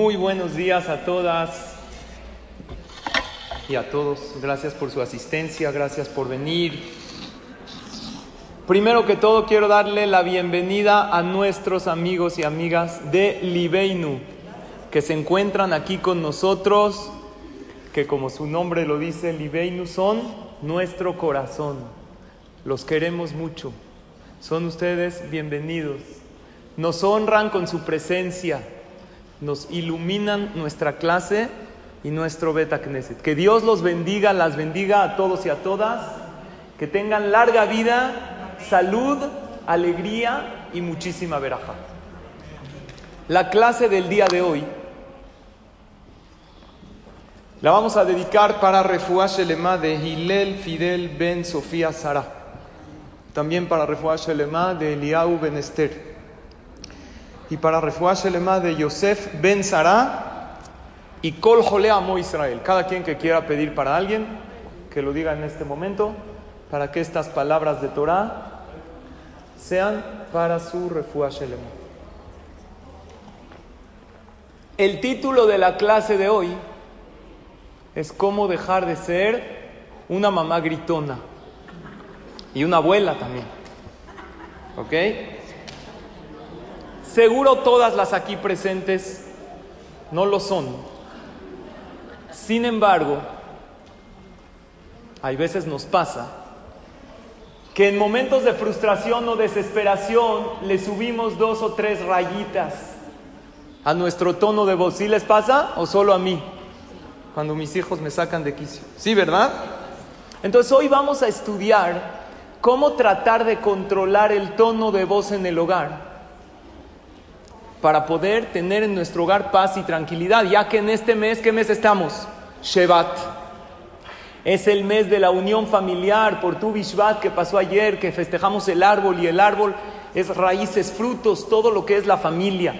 Muy buenos días a todas y a todos. Gracias por su asistencia, gracias por venir. Primero que todo quiero darle la bienvenida a nuestros amigos y amigas de Libeinu que se encuentran aquí con nosotros, que como su nombre lo dice, Libeinu son nuestro corazón. Los queremos mucho. Son ustedes bienvenidos. Nos honran con su presencia nos iluminan nuestra clase y nuestro Beta Knesset. Que Dios los bendiga, las bendiga a todos y a todas. Que tengan larga vida, salud, alegría y muchísima veraja. La clase del día de hoy la vamos a dedicar para Refuah Shelema de Hilel Fidel Ben Sofía Sara. También para Refuah Shelema de Eliau Ben Esther y para Shelema de Yosef Ben Sara y Kol Amo Israel. Cada quien que quiera pedir para alguien, que lo diga en este momento, para que estas palabras de Torah sean para su Shelema. El título de la clase de hoy es cómo dejar de ser una mamá gritona y una abuela también. ¿Ok? Seguro todas las aquí presentes no lo son. Sin embargo, hay veces nos pasa que en momentos de frustración o desesperación le subimos dos o tres rayitas a nuestro tono de voz. ¿Sí les pasa o solo a mí? Cuando mis hijos me sacan de quicio. ¿Sí, verdad? Entonces hoy vamos a estudiar cómo tratar de controlar el tono de voz en el hogar para poder tener en nuestro hogar paz y tranquilidad, ya que en este mes, ¿qué mes estamos? Shevat. Es el mes de la unión familiar por tu Bishvat que pasó ayer, que festejamos el árbol y el árbol es raíces, frutos, todo lo que es la familia.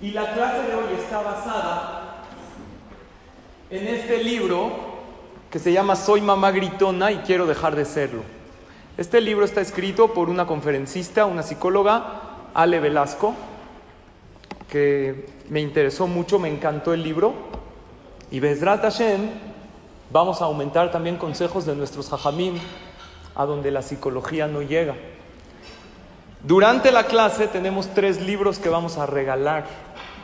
Y la clase de hoy está basada en este libro que se llama Soy mamá gritona y quiero dejar de serlo. Este libro está escrito por una conferencista, una psicóloga, Ale Velasco, que me interesó mucho, me encantó el libro. Y Bezrat Hashem, vamos a aumentar también consejos de nuestros hajamim, a donde la psicología no llega. Durante la clase tenemos tres libros que vamos a regalar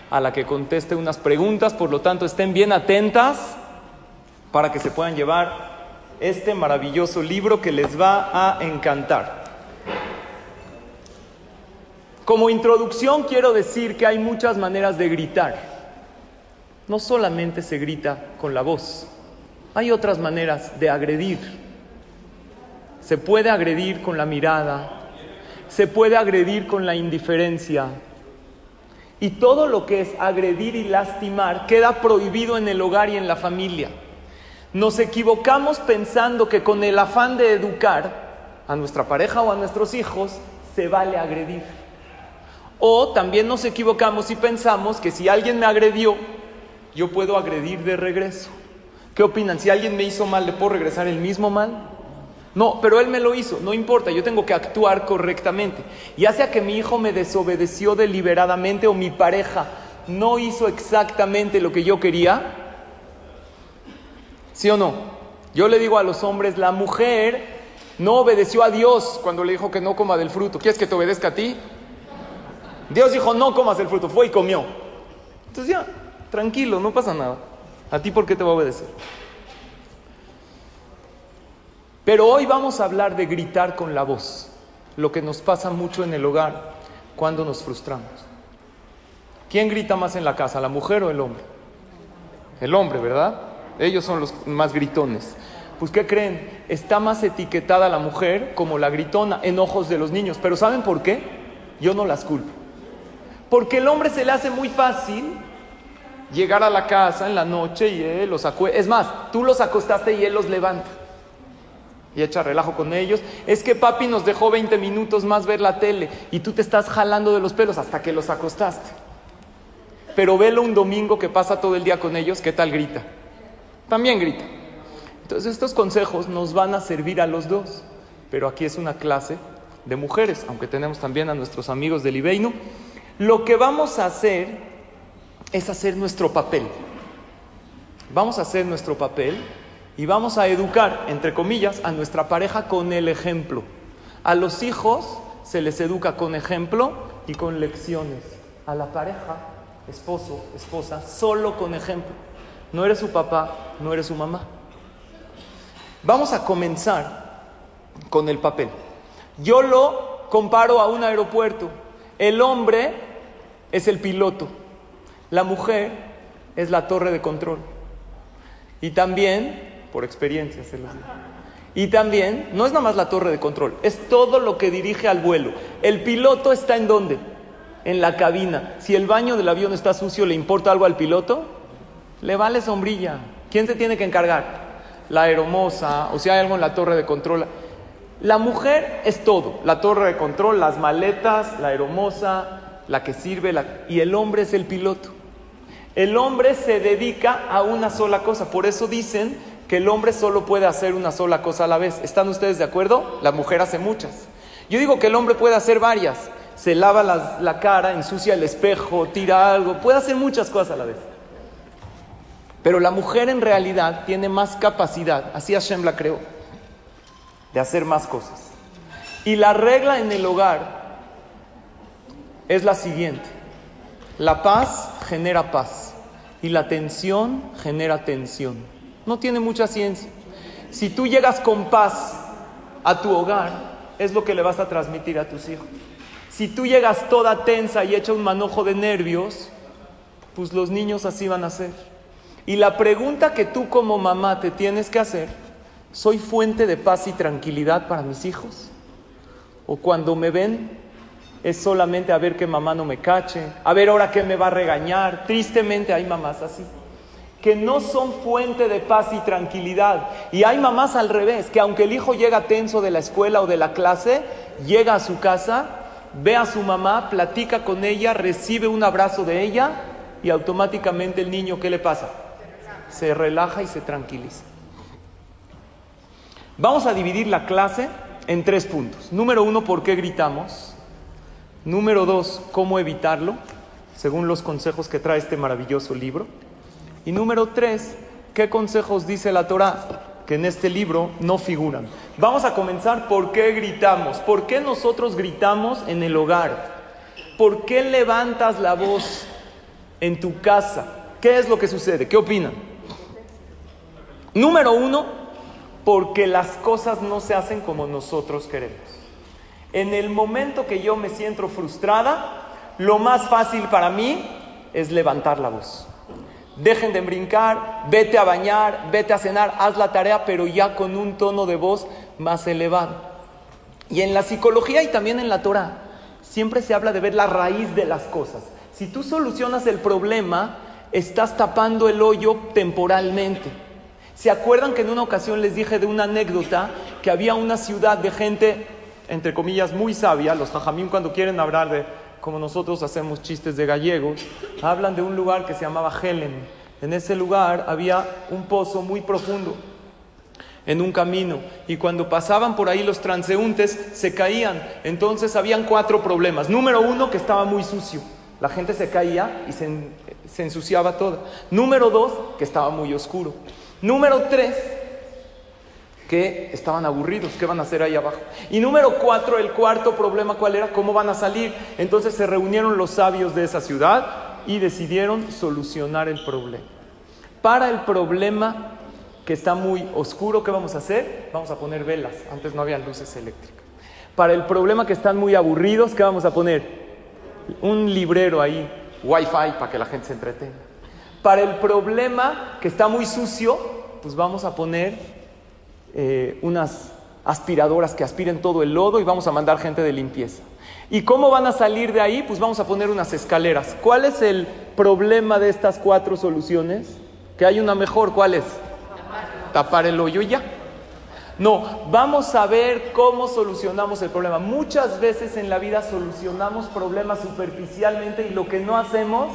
a la que conteste unas preguntas, por lo tanto estén bien atentas para que se puedan llevar este maravilloso libro que les va a encantar. Como introducción quiero decir que hay muchas maneras de gritar. No solamente se grita con la voz, hay otras maneras de agredir. Se puede agredir con la mirada, se puede agredir con la indiferencia. Y todo lo que es agredir y lastimar queda prohibido en el hogar y en la familia. Nos equivocamos pensando que con el afán de educar a nuestra pareja o a nuestros hijos se vale agredir. O también nos equivocamos y pensamos que si alguien me agredió, yo puedo agredir de regreso. ¿Qué opinan? Si alguien me hizo mal, ¿le puedo regresar el mismo mal? No, pero él me lo hizo, no importa, yo tengo que actuar correctamente. Ya sea que mi hijo me desobedeció deliberadamente o mi pareja no hizo exactamente lo que yo quería, ¿sí o no? Yo le digo a los hombres, la mujer no obedeció a Dios cuando le dijo que no coma del fruto. ¿Quieres que te obedezca a ti? Dios dijo, no comas el fruto, fue y comió. Entonces ya, tranquilo, no pasa nada. ¿A ti por qué te va a obedecer? Pero hoy vamos a hablar de gritar con la voz, lo que nos pasa mucho en el hogar cuando nos frustramos. ¿Quién grita más en la casa, la mujer o el hombre? El hombre, ¿verdad? Ellos son los más gritones. Pues ¿qué creen? Está más etiquetada la mujer como la gritona en ojos de los niños. Pero ¿saben por qué? Yo no las culpo. Porque el hombre se le hace muy fácil llegar a la casa en la noche y él los acuesta. Es más, tú los acostaste y él los levanta. Y echa relajo con ellos. Es que papi nos dejó 20 minutos más ver la tele y tú te estás jalando de los pelos hasta que los acostaste. Pero velo un domingo que pasa todo el día con ellos, ¿qué tal grita? También grita. Entonces estos consejos nos van a servir a los dos. Pero aquí es una clase de mujeres, aunque tenemos también a nuestros amigos del Ibeino. Lo que vamos a hacer es hacer nuestro papel. Vamos a hacer nuestro papel y vamos a educar, entre comillas, a nuestra pareja con el ejemplo. A los hijos se les educa con ejemplo y con lecciones. A la pareja, esposo, esposa, solo con ejemplo. No eres su papá, no eres su mamá. Vamos a comenzar con el papel. Yo lo comparo a un aeropuerto. El hombre es el piloto. La mujer es la torre de control. Y también, por experiencia se los digo, y también, no es nada más la torre de control, es todo lo que dirige al vuelo. El piloto está en dónde? En la cabina. Si el baño del avión está sucio, ¿le importa algo al piloto? Le vale sombrilla. ¿Quién se tiene que encargar? La aeromoza, o si hay algo en la torre de control. La mujer es todo, la torre de control, las maletas, la aeromoza, la que sirve, y el hombre es el piloto. El hombre se dedica a una sola cosa. Por eso dicen que el hombre solo puede hacer una sola cosa a la vez. ¿Están ustedes de acuerdo? La mujer hace muchas. Yo digo que el hombre puede hacer varias. Se lava la, cara, ensucia el espejo, tira algo, puede hacer muchas cosas a la vez. Pero la mujer en realidad tiene más capacidad, así Hashem la creó, de hacer más cosas. Y la regla en el hogar es la siguiente. La paz genera paz y la tensión genera tensión. No tiene mucha ciencia. Si tú llegas con paz a tu hogar, es lo que le vas a transmitir a tus hijos. Si tú llegas toda tensa y hecha un manojo de nervios, pues los niños así van a ser. Y la pregunta que tú como mamá te tienes que hacer, ¿soy fuente de paz y tranquilidad para mis hijos? O cuando me ven, es solamente a ver que mamá no me cache, a ver ahora que me va a regañar. Tristemente hay mamás así, que no son fuente de paz y tranquilidad. Y hay mamás al revés, que aunque el hijo llega tenso de la escuela o de la clase, llega a su casa, ve a su mamá, platica con ella, recibe un abrazo de ella y automáticamente el niño, ¿qué le pasa? Se relaja y se tranquiliza. Vamos a dividir la clase en tres puntos. Número uno, ¿por qué gritamos? Número dos, cómo evitarlo, según los consejos que trae este maravilloso libro. Y número tres, qué consejos dice la Torah que en este libro no figuran. Vamos a comenzar por qué gritamos, por qué nosotros gritamos en el hogar, por qué levantas la voz en tu casa, qué es lo que sucede, qué opinan. Número uno, porque las cosas no se hacen como nosotros queremos. En el momento que yo me siento frustrada, lo más fácil para mí es levantar la voz. Dejen de brincar, vete a bañar, vete a cenar, haz la tarea, pero ya con un tono de voz más elevado. Y en la psicología y también en la Torah, siempre se habla de ver la raíz de las cosas. Si tú solucionas el problema, estás tapando el hoyo temporalmente. ¿Se acuerdan que en una ocasión les dije de una anécdota que había una ciudad de gente entre comillas, muy sabia. Los jajamín cuando quieren hablar de, como nosotros hacemos chistes de gallegos, hablan de un lugar que se llamaba Helen. En ese lugar había un pozo muy profundo en un camino y cuando pasaban por ahí los transeúntes se caían. Entonces habían cuatro problemas. Número uno, que estaba muy sucio. La gente se caía y se, se ensuciaba toda. Número dos, que estaba muy oscuro. Número tres, que estaban aburridos, ¿qué van a hacer ahí abajo? Y número cuatro, el cuarto problema, ¿cuál era? ¿Cómo van a salir? Entonces se reunieron los sabios de esa ciudad y decidieron solucionar el problema. Para el problema que está muy oscuro, ¿qué vamos a hacer? Vamos a poner velas, antes no había luces eléctricas. Para el problema que están muy aburridos, ¿qué vamos a poner? Un librero ahí, wifi para que la gente se entretenga. Para el problema que está muy sucio, pues vamos a poner eh, unas aspiradoras que aspiren todo el lodo y vamos a mandar gente de limpieza. ¿Y cómo van a salir de ahí? Pues vamos a poner unas escaleras. ¿Cuál es el problema de estas cuatro soluciones? Que hay una mejor, ¿cuál es? Tapar el hoyo y ya. No, vamos a ver cómo solucionamos el problema. Muchas veces en la vida solucionamos problemas superficialmente y lo que no hacemos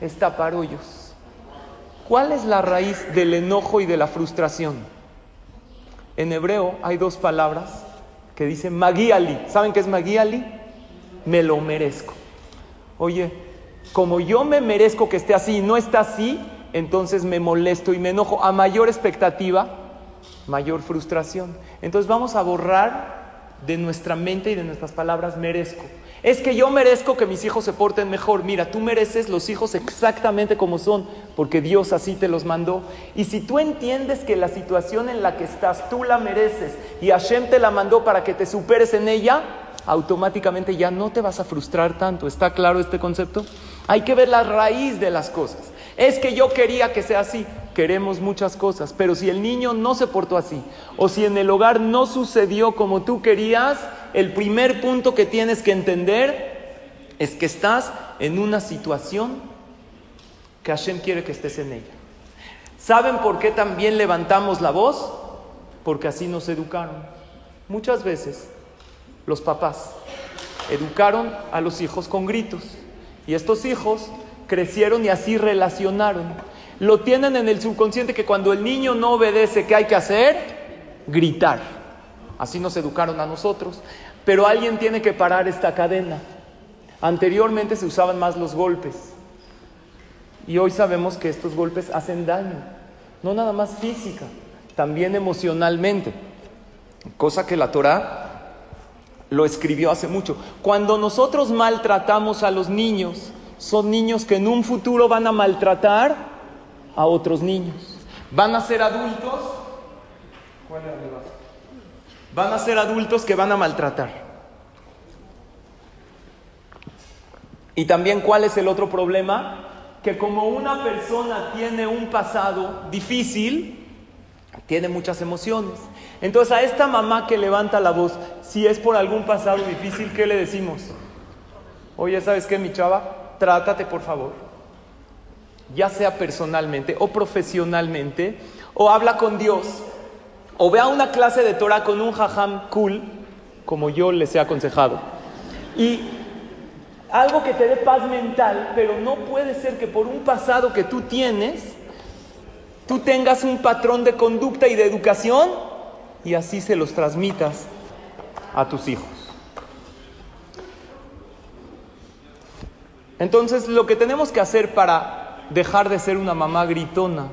es tapar hoyos. ¿Cuál es la raíz del enojo y de la frustración? En hebreo hay dos palabras que dicen magiali. ¿Saben qué es magiali? Me lo merezco. Oye, como yo me merezco que esté así y no está así, entonces me molesto y me enojo. A mayor expectativa, mayor frustración. Entonces vamos a borrar de nuestra mente y de nuestras palabras merezco. Es que yo merezco que mis hijos se porten mejor. Mira, tú mereces los hijos exactamente como son, porque Dios así te los mandó. Y si tú entiendes que la situación en la que estás tú la mereces y Hashem te la mandó para que te superes en ella, automáticamente ya no te vas a frustrar tanto. ¿Está claro este concepto? Hay que ver la raíz de las cosas. Es que yo quería que sea así. Queremos muchas cosas, pero si el niño no se portó así, o si en el hogar no sucedió como tú querías, el primer punto que tienes que entender es que estás en una situación que Hashem quiere que estés en ella. ¿Saben por qué también levantamos la voz? Porque así nos educaron. Muchas veces los papás educaron a los hijos con gritos y estos hijos crecieron y así relacionaron. Lo tienen en el subconsciente que cuando el niño no obedece, ¿qué hay que hacer? Gritar. Así nos educaron a nosotros. Pero alguien tiene que parar esta cadena. Anteriormente se usaban más los golpes. Y hoy sabemos que estos golpes hacen daño. No nada más física, también emocionalmente. Cosa que la Torah lo escribió hace mucho. Cuando nosotros maltratamos a los niños, son niños que en un futuro van a maltratar a otros niños. Van a ser adultos. Van a ser adultos que van a maltratar. Y también, ¿cuál es el otro problema? Que como una persona tiene un pasado difícil, tiene muchas emociones. Entonces a esta mamá que levanta la voz, si es por algún pasado difícil, ¿qué le decimos? Oye, ¿sabes qué, mi chava? trátate por favor, ya sea personalmente o profesionalmente, o habla con Dios, o vea una clase de Torah con un jajam cool, como yo les he aconsejado. Y algo que te dé paz mental, pero no puede ser que por un pasado que tú tienes, tú tengas un patrón de conducta y de educación y así se los transmitas a tus hijos. Entonces, lo que tenemos que hacer para dejar de ser una mamá gritona,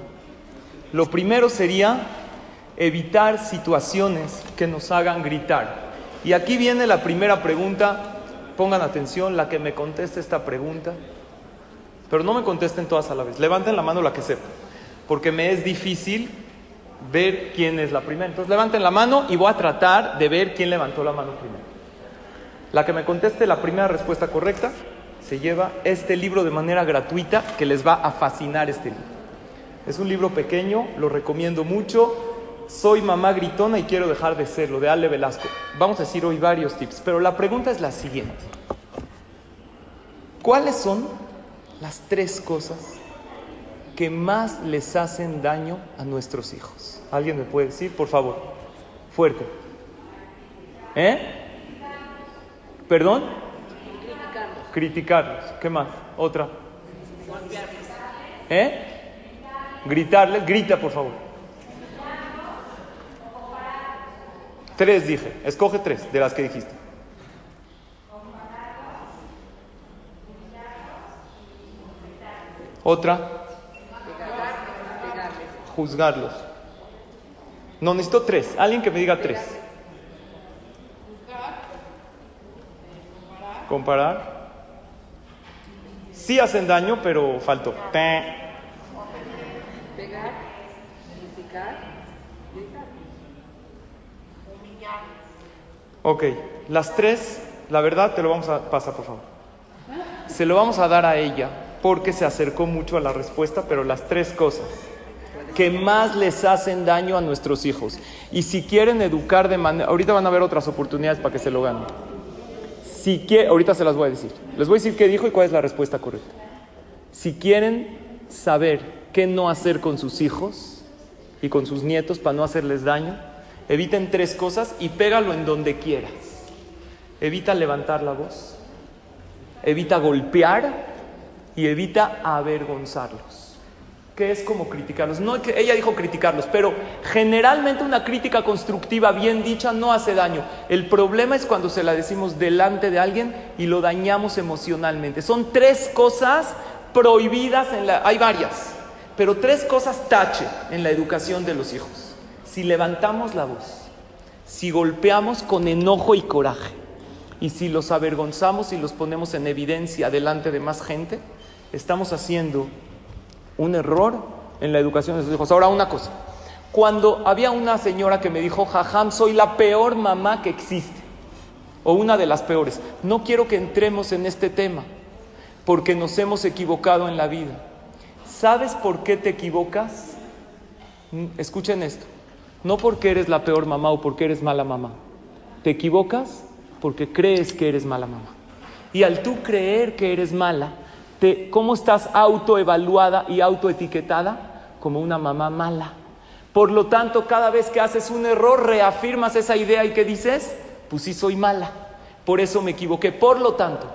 lo primero sería evitar situaciones que nos hagan gritar. Y aquí viene la primera pregunta, pongan atención, la que me conteste esta pregunta, pero no me contesten todas a la vez, levanten la mano la que sepa, porque me es difícil ver quién es la primera. Entonces levanten la mano y voy a tratar de ver quién levantó la mano primero. La que me conteste la primera respuesta correcta se lleva este libro de manera gratuita que les va a fascinar este libro. Es un libro pequeño, lo recomiendo mucho. Soy mamá gritona y quiero dejar de serlo, de Ale Velasco. Vamos a decir hoy varios tips, pero la pregunta es la siguiente. ¿Cuáles son las tres cosas que más les hacen daño a nuestros hijos? ¿Alguien me puede decir, por favor? Fuerte. ¿Eh? ¿Perdón? Criticarlos. ¿Qué más? Otra. ¿Eh? Gritarles. Grita, por favor. Tres dije. Escoge tres de las que dijiste. Otra. Juzgarlos. No, necesito tres. Alguien que me diga tres. Comparar sí hacen daño, pero faltó. Ok, las tres, la verdad te lo vamos a pasar, por favor. Se lo vamos a dar a ella porque se acercó mucho a la respuesta, pero las tres cosas que más les hacen daño a nuestros hijos. Y si quieren educar de manera, ahorita van a haber otras oportunidades para que se lo ganen. si quieren, ahorita se las voy a decir. Les voy a decir qué dijo y cuál es la respuesta correcta. Si quieren saber qué no hacer con sus hijos y con sus nietos para no hacerles daño, eviten tres cosas y pégalo en donde quieras. Evita levantar la voz, evita golpear y evita avergonzarlos que es como criticarlos. No, que ella dijo criticarlos, pero generalmente una crítica constructiva bien dicha no hace daño. El problema es cuando se la decimos delante de alguien y lo dañamos emocionalmente. Son tres cosas prohibidas hay varias, pero tres cosas tache en la educación de los hijos. Si levantamos la voz, si golpeamos con enojo y coraje, y si los avergonzamos y los ponemos en evidencia delante de más gente, estamos haciendo un error en la educación de sus hijos. Ahora, una cosa. Cuando había una señora que me dijo, Jajam, soy la peor mamá que existe, o una de las peores, no quiero que entremos en este tema, porque nos hemos equivocado en la vida. ¿Sabes por qué te equivocas? Escuchen esto. No porque eres la peor mamá o porque eres mala mamá. Te equivocas porque crees que eres mala mamá. Y al tú creer que eres mala, cómo estás autoevaluada y autoetiquetada como una mamá mala. Por lo tanto, cada vez que haces un error, reafirmas esa idea y que dices, pues sí soy mala, por eso me equivoqué. Por lo tanto,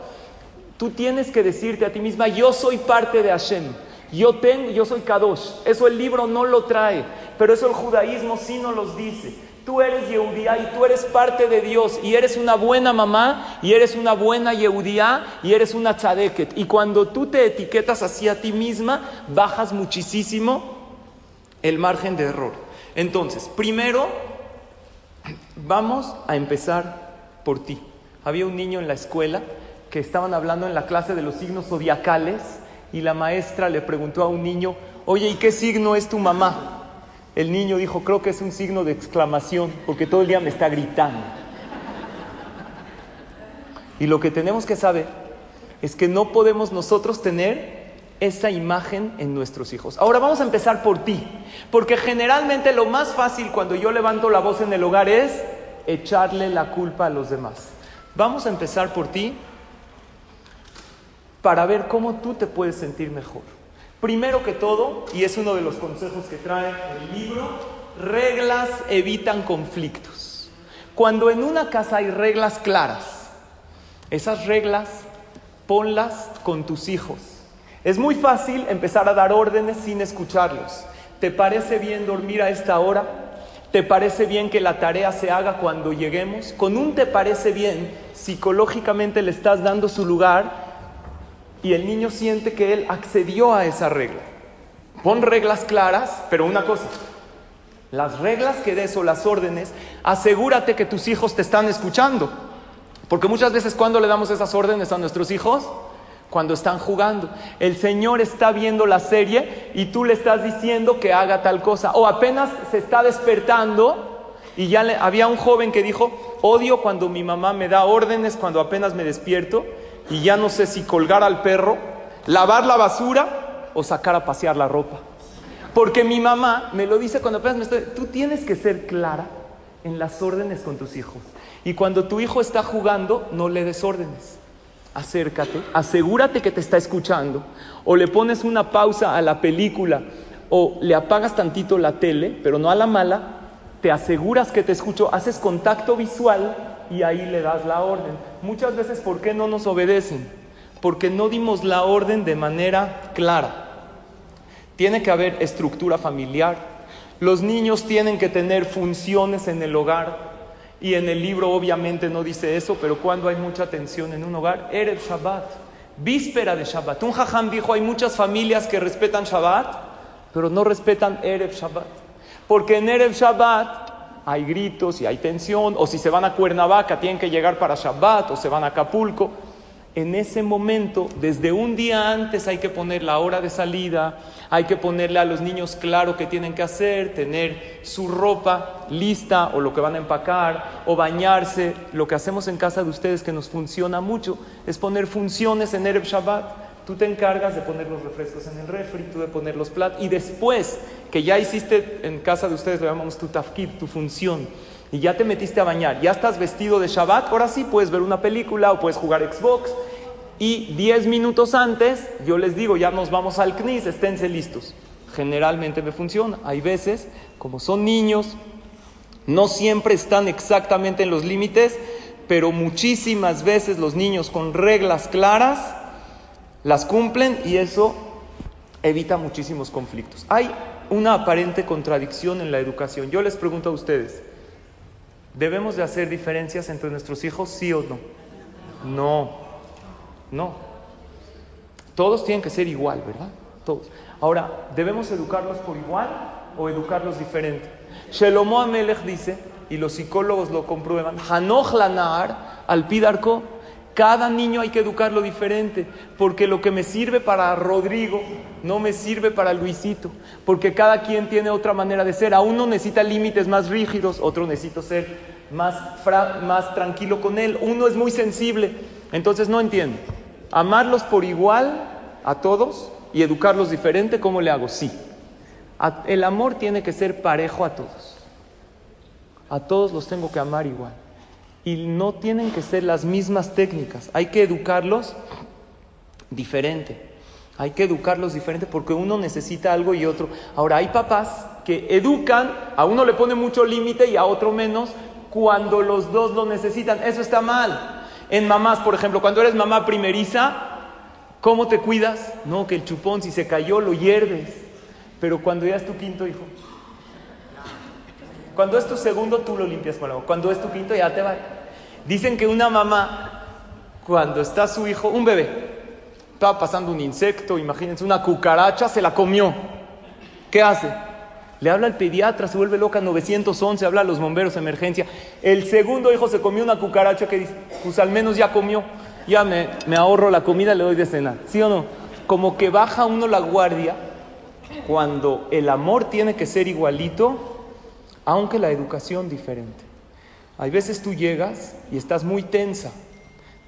tú tienes que decirte a ti misma, yo soy parte de Hashem, yo tengo, yo soy Kadosh. Eso el libro no lo trae, pero eso el judaísmo sí nos los dice tú eres Yehudía y tú eres parte de Dios y eres una buena mamá y eres una buena Yehudía y eres una tzadeket. Y cuando tú te etiquetas así a ti misma, bajas muchísimo el margen de error. Entonces, primero, vamos a empezar por ti. Había un niño en la escuela que estaban hablando en la clase de los signos zodiacales y la maestra le preguntó a un niño, oye, ¿y qué signo es tu mamá? El niño dijo, creo que es un signo de exclamación, porque todo el día me está gritando. Y lo que tenemos que saber es que no podemos nosotros tener esa imagen en nuestros hijos. Ahora vamos a empezar por ti, porque generalmente lo más fácil cuando yo levanto la voz en el hogar es echarle la culpa a los demás. Vamos a empezar por ti para ver cómo tú te puedes sentir mejor. Primero que todo, y es uno de los consejos que trae el libro, reglas evitan conflictos. Cuando en una casa hay reglas claras, esas reglas ponlas con tus hijos. Es muy fácil empezar a dar órdenes sin escucharlos. ¿Te parece bien dormir a esta hora? ¿Te parece bien que la tarea se haga cuando lleguemos? Con un te parece bien, psicológicamente le estás dando su lugar y el niño siente que él accedió a esa regla. Pon reglas claras, pero una cosa, las reglas que des o las órdenes, asegúrate que tus hijos te están escuchando. Porque muchas veces cuando le damos esas órdenes a nuestros hijos, cuando están jugando. El Señor está viendo la serie y tú le estás diciendo que haga tal cosa. O apenas se está despertando y ya había un joven que dijo, odio cuando mi mamá me da órdenes cuando apenas me despierto y ya no sé si colgar al perro, lavar la basura o sacar a pasear la ropa. Porque mi mamá me lo dice cuando apenas me estoy, tú tienes que ser clara en las órdenes con tus hijos. Y cuando tu hijo está jugando, no le des órdenes. Acércate, asegúrate que te está escuchando, o le pones una pausa a la película, o le apagas tantito la tele, pero no a la mala, te aseguras que te escucho, haces contacto visual y ahí le das la orden. Muchas veces, ¿por qué no nos obedecen? Porque no dimos la orden de manera clara. Tiene que haber estructura familiar. Los niños tienen que tener funciones en el hogar. Y en el libro obviamente no dice eso, pero cuando hay mucha tensión en un hogar, Erev Shabbat, víspera de Shabbat. Un jajam dijo, hay muchas familias que respetan Shabbat, pero no respetan Erev Shabbat. Porque en Erev Shabbat hay gritos y hay tensión, o si se van a Cuernavaca tienen que llegar para Shabbat, o se van a Acapulco. En ese momento, desde un día antes hay que poner la hora de salida, hay que ponerle a los niños claro qué tienen que hacer, tener su ropa lista o lo que van a empacar, o bañarse. Lo que hacemos en casa de ustedes que nos funciona mucho es poner funciones en Erev Shabbat Tú te encargas de poner los refrescos en el refri, tú de poner los platos y después que ya hiciste en casa de ustedes, lo llamamos tu tafkid, tu función, y ya te metiste a bañar, ya estás vestido de Shabbat, ahora sí puedes ver una película o puedes jugar Xbox. Y 10 minutos antes, yo les digo, ya nos vamos al CNIS, esténse listos. Generalmente me funciona. Hay veces, como son niños, no siempre están exactamente en los límites, pero muchísimas veces los niños con reglas claras las cumplen y eso evita muchísimos conflictos. Hay una aparente contradicción en la educación. Yo les pregunto a ustedes, ¿debemos de hacer diferencias entre nuestros hijos, sí o no? No, no. Todos tienen que ser igual, ¿verdad? Todos. Ahora, ¿debemos educarlos por igual o educarlos diferente? Shelomo Amelech dice, y los psicólogos lo comprueban, Hanoch Lanar, al Pidarco, cada niño hay que educarlo diferente, porque lo que me sirve para Rodrigo no me sirve para Luisito, porque cada quien tiene otra manera de ser. A uno necesita límites más rígidos, otro necesita ser más, más tranquilo con él. Uno es muy sensible, entonces no entiendo. Amarlos por igual a todos y educarlos diferente, ¿cómo le hago? Sí. El amor tiene que ser parejo a todos. A todos los tengo que amar igual y no tienen que ser las mismas técnicas. Hay que educarlos diferente. Hay que educarlos diferente porque uno necesita algo y otro. Ahora, hay papás que educan, a uno le pone mucho límite y a otro menos cuando los dos lo necesitan. Eso está mal. En mamás, por ejemplo, cuando eres mamá primeriza, ¿cómo te cuidas? No, que el chupón si se cayó lo hierves. Pero cuando ya es tu quinto hijo, cuando es tu segundo, tú lo limpias con agua. Cuando es tu quinto, ya te va. Dicen que una mamá, cuando está su hijo, un bebé, estaba pasando un insecto, imagínense, una cucaracha, se la comió. ¿Qué hace? Le habla al pediatra, se vuelve loca, 911, habla a los bomberos emergencia. El segundo hijo se comió una cucaracha que dice, pues al menos ya comió, ya me, me ahorro la comida, le doy de cenar. ¿Sí o no? Como que baja uno la guardia cuando el amor tiene que ser igualito aunque la educación diferente. Hay veces tú llegas y estás muy tensa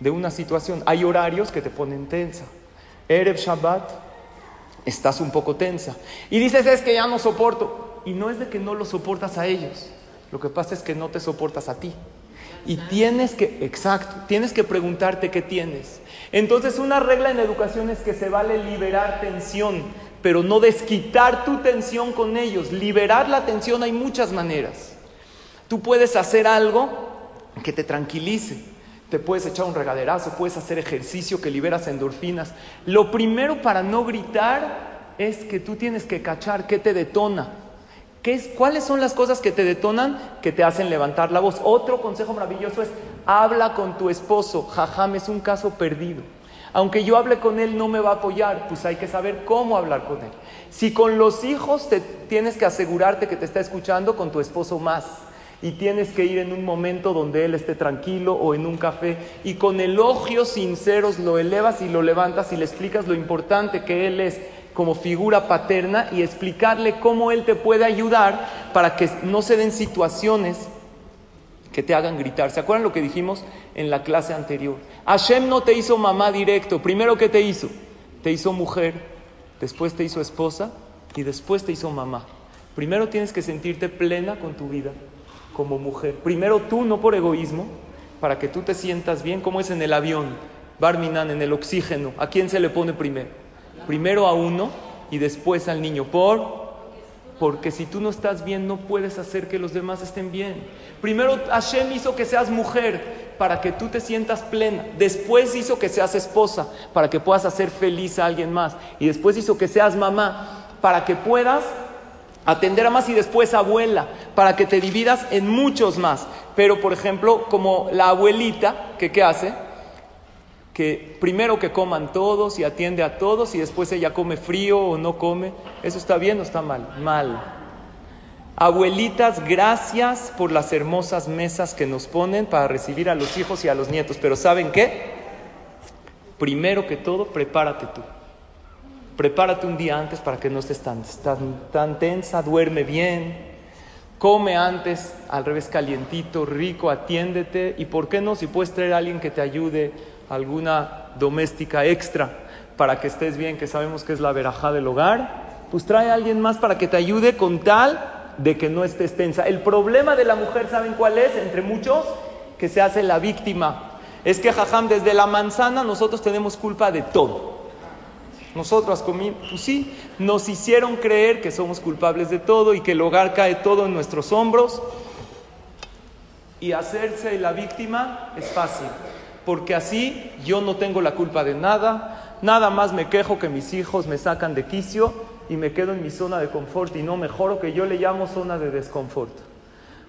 de una situación. Hay horarios que te ponen tensa. Erev Shabbat, estás un poco tensa. Y dices, es que ya no soporto. Y no es de que no lo soportas a ellos. Lo que pasa es que no te soportas a ti. Y tienes que, exacto, tienes que preguntarte qué tienes. Entonces una regla en educación es que se vale liberar tensión pero no desquitar tu tensión con ellos. Liberar la tensión hay muchas maneras. Tú puedes hacer algo que te tranquilice. Te puedes echar un regaderazo, puedes hacer ejercicio que liberas endorfinas. Lo primero para no gritar es que tú tienes que cachar qué te detona. ¿Qué es, ¿Cuáles son las cosas que te detonan que te hacen levantar la voz? Otro consejo maravilloso es habla con tu esposo. Jajam es un caso perdido. Aunque yo hable con él, no me va a apoyar, pues hay que saber cómo hablar con él. Si con los hijos te tienes que asegurarte que te está escuchando, con tu esposo más. Y tienes que ir en un momento donde él esté tranquilo o en un café. Y con elogios sinceros lo elevas y lo levantas y le explicas lo importante que él es como figura paterna y explicarle cómo él te puede ayudar para que no se den situaciones que te hagan gritar. ¿Se acuerdan lo que dijimos en la clase anterior? Hashem no te hizo mamá directo. Primero, ¿qué te hizo? Te hizo mujer, después te hizo esposa y después te hizo mamá. Primero tienes que sentirte plena con tu vida como mujer. Primero tú, no por egoísmo, para que tú te sientas bien, como es en el avión, Barminan, en el oxígeno. ¿A quién se le pone primero? Primero a uno y después al niño. ¿Por? Porque si tú no estás bien, no puedes hacer que los demás estén bien. Primero Hashem hizo que seas mujer para que tú te sientas plena. Después hizo que seas esposa para que puedas hacer feliz a alguien más. Y después hizo que seas mamá para que puedas atender a más y después abuela, para que te dividas en muchos más. Pero, por ejemplo, como la abuelita, que ¿qué hace? Que primero que coman todos y atiende a todos y después ella come frío o no come. ¿Eso está bien o está mal? Mal. Abuelitas, gracias por las hermosas mesas que nos ponen para recibir a los hijos y a los nietos. Pero ¿saben qué? Primero que todo, prepárate tú. Prepárate un día antes para que no estés tan, tan, tan tensa, duerme bien, come antes, al revés calientito, rico, atiéndete. Y por qué no, si puedes traer a alguien que te ayude alguna doméstica extra para que estés bien, que sabemos que es la verajá del hogar, pues trae a alguien más para que te ayude con tal de que no estés tensa. El problema de la mujer, ¿saben cuál es? Entre muchos, que se hace la víctima. Es que, jajam, desde la manzana nosotros tenemos culpa de todo. Nosotros, pues sí, nos hicieron creer que somos culpables de todo y que el hogar cae todo en nuestros hombros. Y hacerse la víctima es fácil, porque así yo no tengo la culpa de nada, nada más me quejo que mis hijos me sacan de quicio y me quedo en mi zona de confort y no mejoro, que yo le llamo zona de desconfort.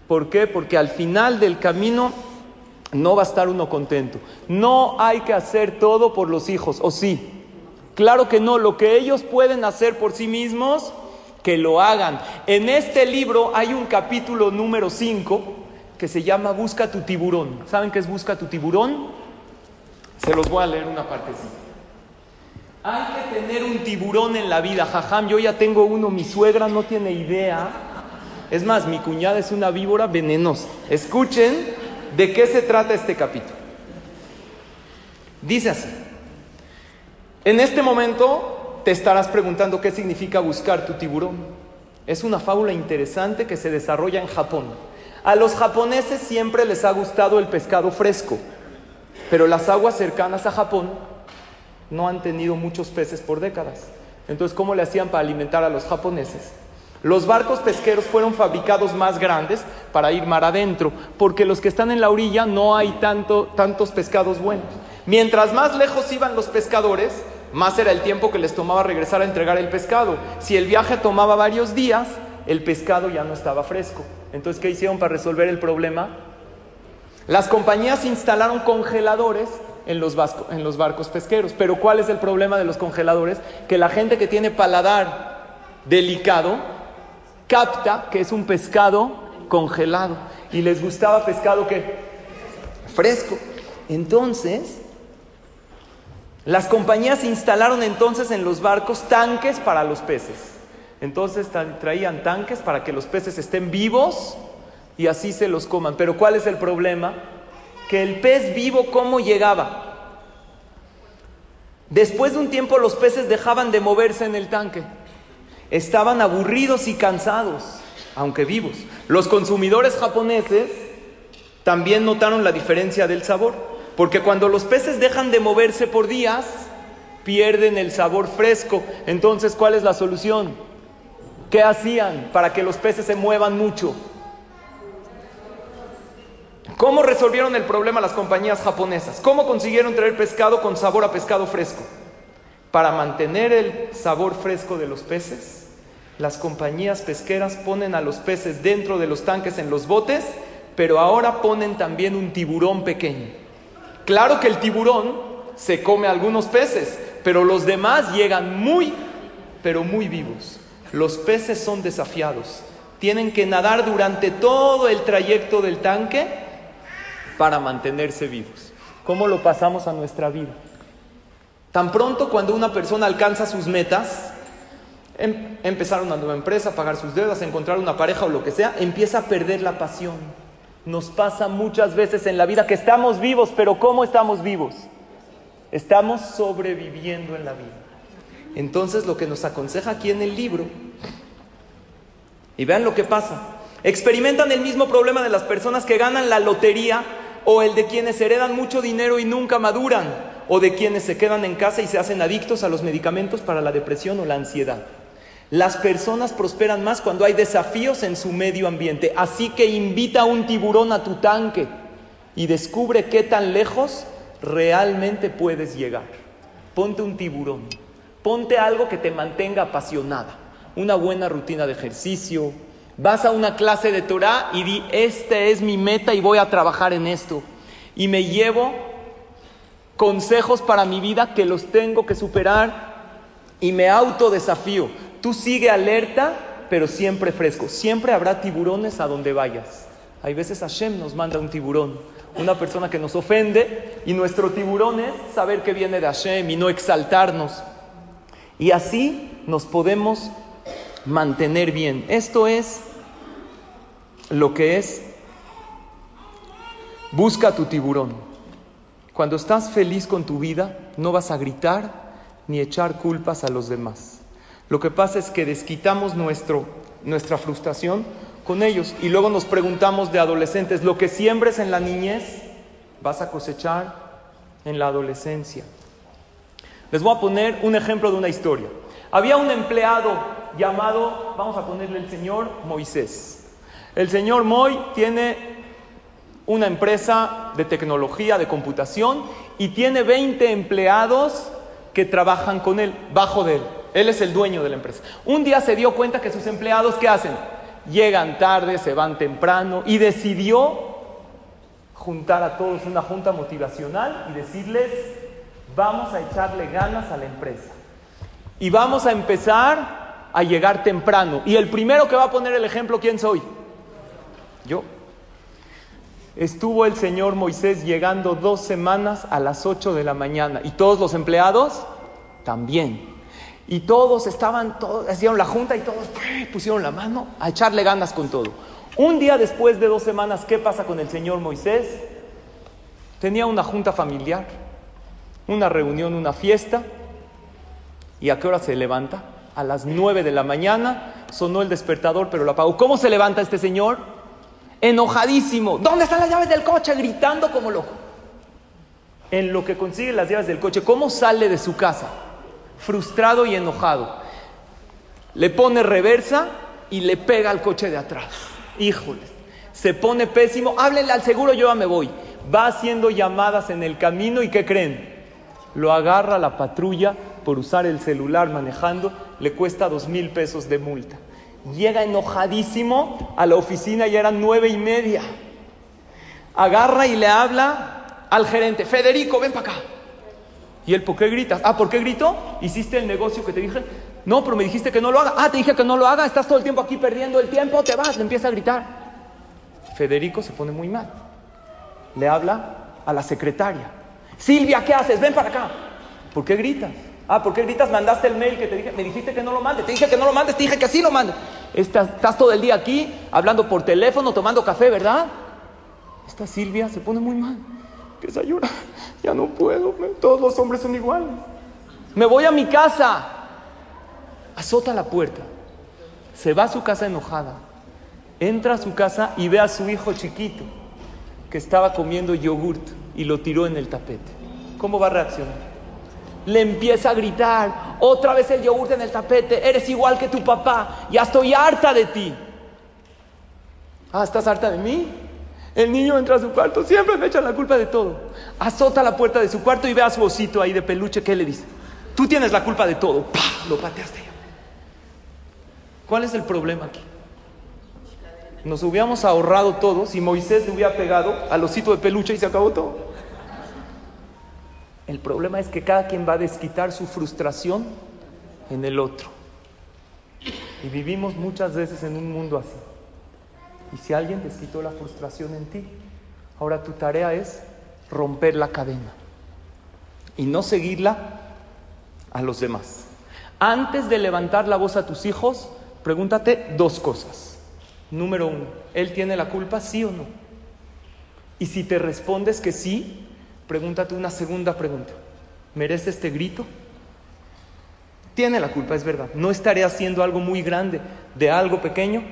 ¿Por qué? Porque al final del camino no va a estar uno contento. No hay que hacer todo por los hijos, ¿o sí? Claro que no, lo que ellos pueden hacer por sí mismos, que lo hagan. En este libro hay un capítulo número 5 que se llama Busca tu tiburón. ¿Saben qué es Busca tu tiburón? Se los voy a leer una partecita. Hay que tener un tiburón en la vida, jajam. Yo ya tengo uno, mi suegra no tiene idea. Es más, mi cuñada es una víbora venenosa. Escuchen de qué se trata este capítulo. Dice así. En este momento te estarás preguntando qué significa buscar tu tiburón. Es una fábula interesante que se desarrolla en Japón. A los japoneses siempre les ha gustado el pescado fresco, pero las aguas cercanas a Japón no han tenido muchos peces por décadas. Entonces, ¿cómo le hacían para alimentar a los japoneses? Los barcos pesqueros fueron fabricados más grandes para ir mar adentro, porque los que están en la orilla no hay tanto, tantos pescados buenos. Mientras más lejos iban los pescadores, más era el tiempo que les tomaba regresar a entregar el pescado. Si el viaje tomaba varios días, el pescado ya no estaba fresco. Entonces, ¿qué hicieron para resolver el problema? Las compañías instalaron congeladores en los, en los barcos pesqueros. Pero ¿cuál es el problema de los congeladores? Que la gente que tiene paladar delicado capta que es un pescado congelado y les gustaba pescado que fresco. Entonces, las compañías instalaron entonces en los barcos tanques para los peces. Entonces traían tanques para que los peces estén vivos y así se los coman. Pero ¿cuál es el problema? Que el pez vivo, ¿cómo llegaba? Después de un tiempo los peces dejaban de moverse en el tanque. Estaban aburridos y cansados, aunque vivos. Los consumidores japoneses también notaron la diferencia del sabor. Porque cuando los peces dejan de moverse por días, pierden el sabor fresco. Entonces, ¿cuál es la solución? ¿Qué hacían para que los peces se muevan mucho? ¿Cómo resolvieron el problema las compañías japonesas? ¿Cómo consiguieron traer pescado con sabor a pescado fresco? Para mantener el sabor fresco de los peces, las compañías pesqueras ponen a los peces dentro de los tanques en los botes, pero ahora ponen también un tiburón pequeño. Claro que el tiburón se come algunos peces, pero los demás llegan muy, pero muy vivos. Los peces son desafiados. Tienen que nadar durante todo el trayecto del tanque para mantenerse vivos. ¿Cómo lo pasamos a nuestra vida? Tan pronto cuando una persona alcanza sus metas, em, empezar una nueva empresa, pagar sus deudas, encontrar una pareja o lo que sea, empieza a perder la pasión nos pasa muchas veces en la vida que estamos vivos, pero ¿cómo estamos vivos? Estamos sobreviviendo en la vida. Entonces lo que nos aconseja aquí en el libro, y vean lo que pasa, experimentan el mismo problema de las personas que ganan la lotería o el de quienes heredan mucho dinero y nunca maduran, o de quienes se quedan en casa y se hacen adictos a los medicamentos para la depresión o la ansiedad. Las personas prosperan más cuando hay desafíos en su medio ambiente. Así que invita a un tiburón a tu tanque y descubre qué tan lejos realmente puedes llegar. Ponte un tiburón. Ponte algo que te mantenga apasionada. Una buena rutina de ejercicio. Vas a una clase de Torah y di, esta es mi meta y voy a trabajar en esto. Y me llevo consejos para mi vida que los tengo que superar y me autodesafío. Tú sigue alerta, pero siempre fresco. Siempre habrá tiburones a donde vayas. Hay veces Hashem nos manda un tiburón, una persona que nos ofende, y nuestro tiburón es saber que viene de Hashem y no exaltarnos. Y así nos podemos mantener bien. Esto es lo que es busca tu tiburón. Cuando estás feliz con tu vida, no vas a gritar ni echar culpas a los demás. Lo que pasa es que desquitamos nuestro nuestra frustración con ellos. Y luego nos preguntamos de adolescentes, lo que siembres en la niñez, vas a cosechar en la adolescencia. Les voy a poner un ejemplo de una historia. Había un empleado llamado, vamos a ponerle el señor Moisés. El señor Moy tiene una empresa de tecnología, de computación, y tiene 20 empleados que trabajan con él, bajo de él. Él es el dueño de la empresa. Un día se dio cuenta que sus empleados, ¿qué hacen? Llegan tarde, se van temprano y decidió juntar a todos una junta motivacional y decirles, vamos a echarle ganas a la empresa. Y vamos a empezar a llegar temprano. Y el primero que va a poner el ejemplo, ¿quién soy? Yo. Estuvo el señor Moisés llegando dos semanas a las 8 de la mañana. ¿Y todos los empleados? También. Y todos estaban, todos hicieron la junta y todos pusieron la mano a echarle ganas con todo. Un día después de dos semanas, ¿qué pasa con el señor Moisés? Tenía una junta familiar, una reunión, una fiesta. ¿Y a qué hora se levanta? A las nueve de la mañana sonó el despertador, pero lo apagó. ¿Cómo se levanta este señor? Enojadísimo. ¿Dónde están las llaves del coche? Gritando como loco. En lo que consigue las llaves del coche, ¿cómo sale de su casa? Frustrado y enojado. Le pone reversa y le pega al coche de atrás. Híjole, se pone pésimo. Háblenle al seguro, yo ya me voy. Va haciendo llamadas en el camino y ¿qué creen? Lo agarra la patrulla por usar el celular manejando, le cuesta dos mil pesos de multa. Llega enojadísimo a la oficina, ya eran nueve y media. Agarra y le habla al gerente, Federico, ven para acá. ¿Y él por qué gritas? Ah, ¿por qué grito? ¿Hiciste el negocio que te dije? No, pero me dijiste que no lo haga. Ah, te dije que no lo haga, estás todo el tiempo aquí perdiendo el tiempo, te vas, le empieza a gritar. Federico se pone muy mal. Le habla a la secretaria. Silvia, ¿qué haces? Ven para acá. ¿Por qué gritas? Ah, ¿por qué gritas? Mandaste el mail que te dije, me dijiste que no lo mandes, te dije que no lo mandes, te dije que sí lo mandes. Estás, todo el día aquí hablando por teléfono, tomando café, ¿verdad? Esta Silvia se pone muy mal. Que se llora. Ya no puedo, todos los hombres son iguales. Me voy a mi casa. Azota la puerta. Se va a su casa enojada. Entra a su casa y ve a su hijo chiquito que estaba comiendo yogurt y lo tiró en el tapete. ¿Cómo va a reaccionar? Le empieza a gritar, otra vez el yogurt en el tapete, eres igual que tu papá, ya estoy harta de ti. Ah, ¿estás harta de mí? El niño entra a su cuarto, siempre me echan la culpa de todo. Azota la puerta de su cuarto y ve a su osito ahí de peluche, ¿qué le dice? Tú tienes la culpa de todo. ¡Pah! Lo pateaste. ¿Cuál es el problema aquí? Nos hubiéramos ahorrado todo si Moisés le hubiera pegado al osito de peluche y se acabó todo. El problema es que cada quien va a desquitar su frustración en el otro. Y vivimos muchas veces en un mundo así. Y si alguien desquitó la frustración en ti, ahora tu tarea es romper la cadena y no seguirla a los demás. Antes de levantar la voz a tus hijos, pregúntate dos cosas. Número uno, ¿él tiene la culpa, sí o no? Y si te respondes que sí, pregúntate una segunda pregunta. ¿Merece este grito? Tiene la culpa, es verdad. No estaré haciendo algo muy grande de algo pequeño.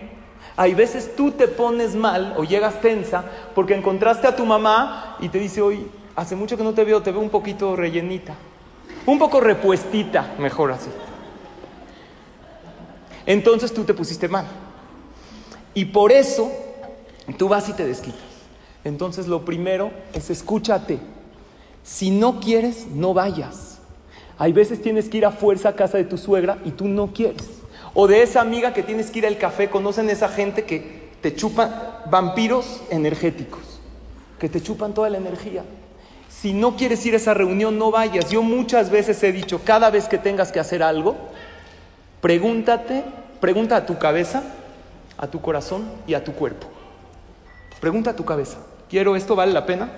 Hay veces tú te pones mal o llegas tensa porque encontraste a tu mamá y te dice, hoy, hace mucho que no te veo, te veo un poquito rellenita. Un poco repuestita, mejor así. Entonces tú te pusiste mal. Y por eso tú vas y te desquitas. Entonces lo primero es escúchate. Si no quieres, no vayas. Hay veces tienes que ir a fuerza a casa de tu suegra y tú no quieres. O de esa amiga que tienes que ir al café, conocen esa gente que te chupan vampiros energéticos, que te chupan toda la energía. Si no quieres ir a esa reunión, no vayas. Yo muchas veces he dicho, cada vez que tengas que hacer algo, pregúntate, pregunta a tu cabeza, a tu corazón y a tu cuerpo. Pregunta a tu cabeza, ¿quiero esto? ¿Vale la pena?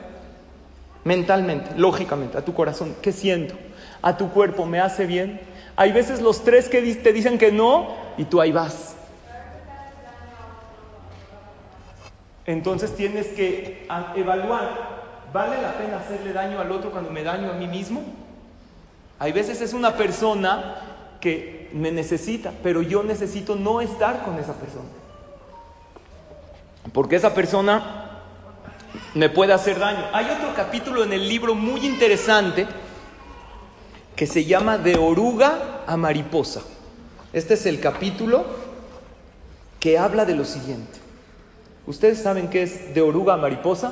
Mentalmente, lógicamente, a tu corazón, ¿qué siento? A tu cuerpo, ¿me hace bien? Hay veces los tres que te dicen que no y tú ahí vas. Entonces tienes que evaluar, ¿vale la pena hacerle daño al otro cuando me daño a mí mismo? Hay veces es una persona que me necesita, pero yo necesito no estar con esa persona. Porque esa persona me puede hacer daño. Hay otro capítulo en el libro muy interesante que se llama De oruga a mariposa. Este es el capítulo que habla de lo siguiente. ¿Ustedes saben qué es de oruga a mariposa?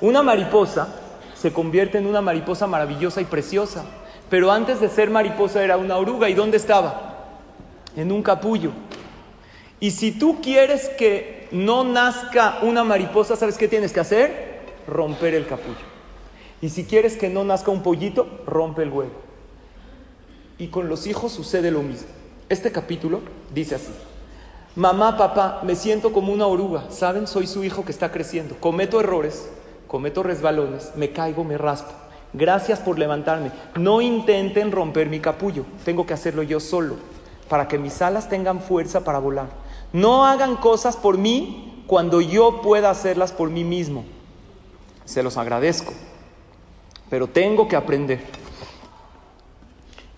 Una mariposa se convierte en una mariposa maravillosa y preciosa, pero antes de ser mariposa era una oruga. ¿Y dónde estaba? En un capullo. Y si tú quieres que no nazca una mariposa, ¿sabes qué tienes que hacer? Romper el capullo. Y si quieres que no nazca un pollito, rompe el huevo. Y con los hijos sucede lo mismo. Este capítulo dice así. Mamá, papá, me siento como una oruga. ¿Saben? Soy su hijo que está creciendo. Cometo errores, cometo resbalones, me caigo, me raspo. Gracias por levantarme. No intenten romper mi capullo. Tengo que hacerlo yo solo para que mis alas tengan fuerza para volar. No hagan cosas por mí cuando yo pueda hacerlas por mí mismo. Se los agradezco, pero tengo que aprender.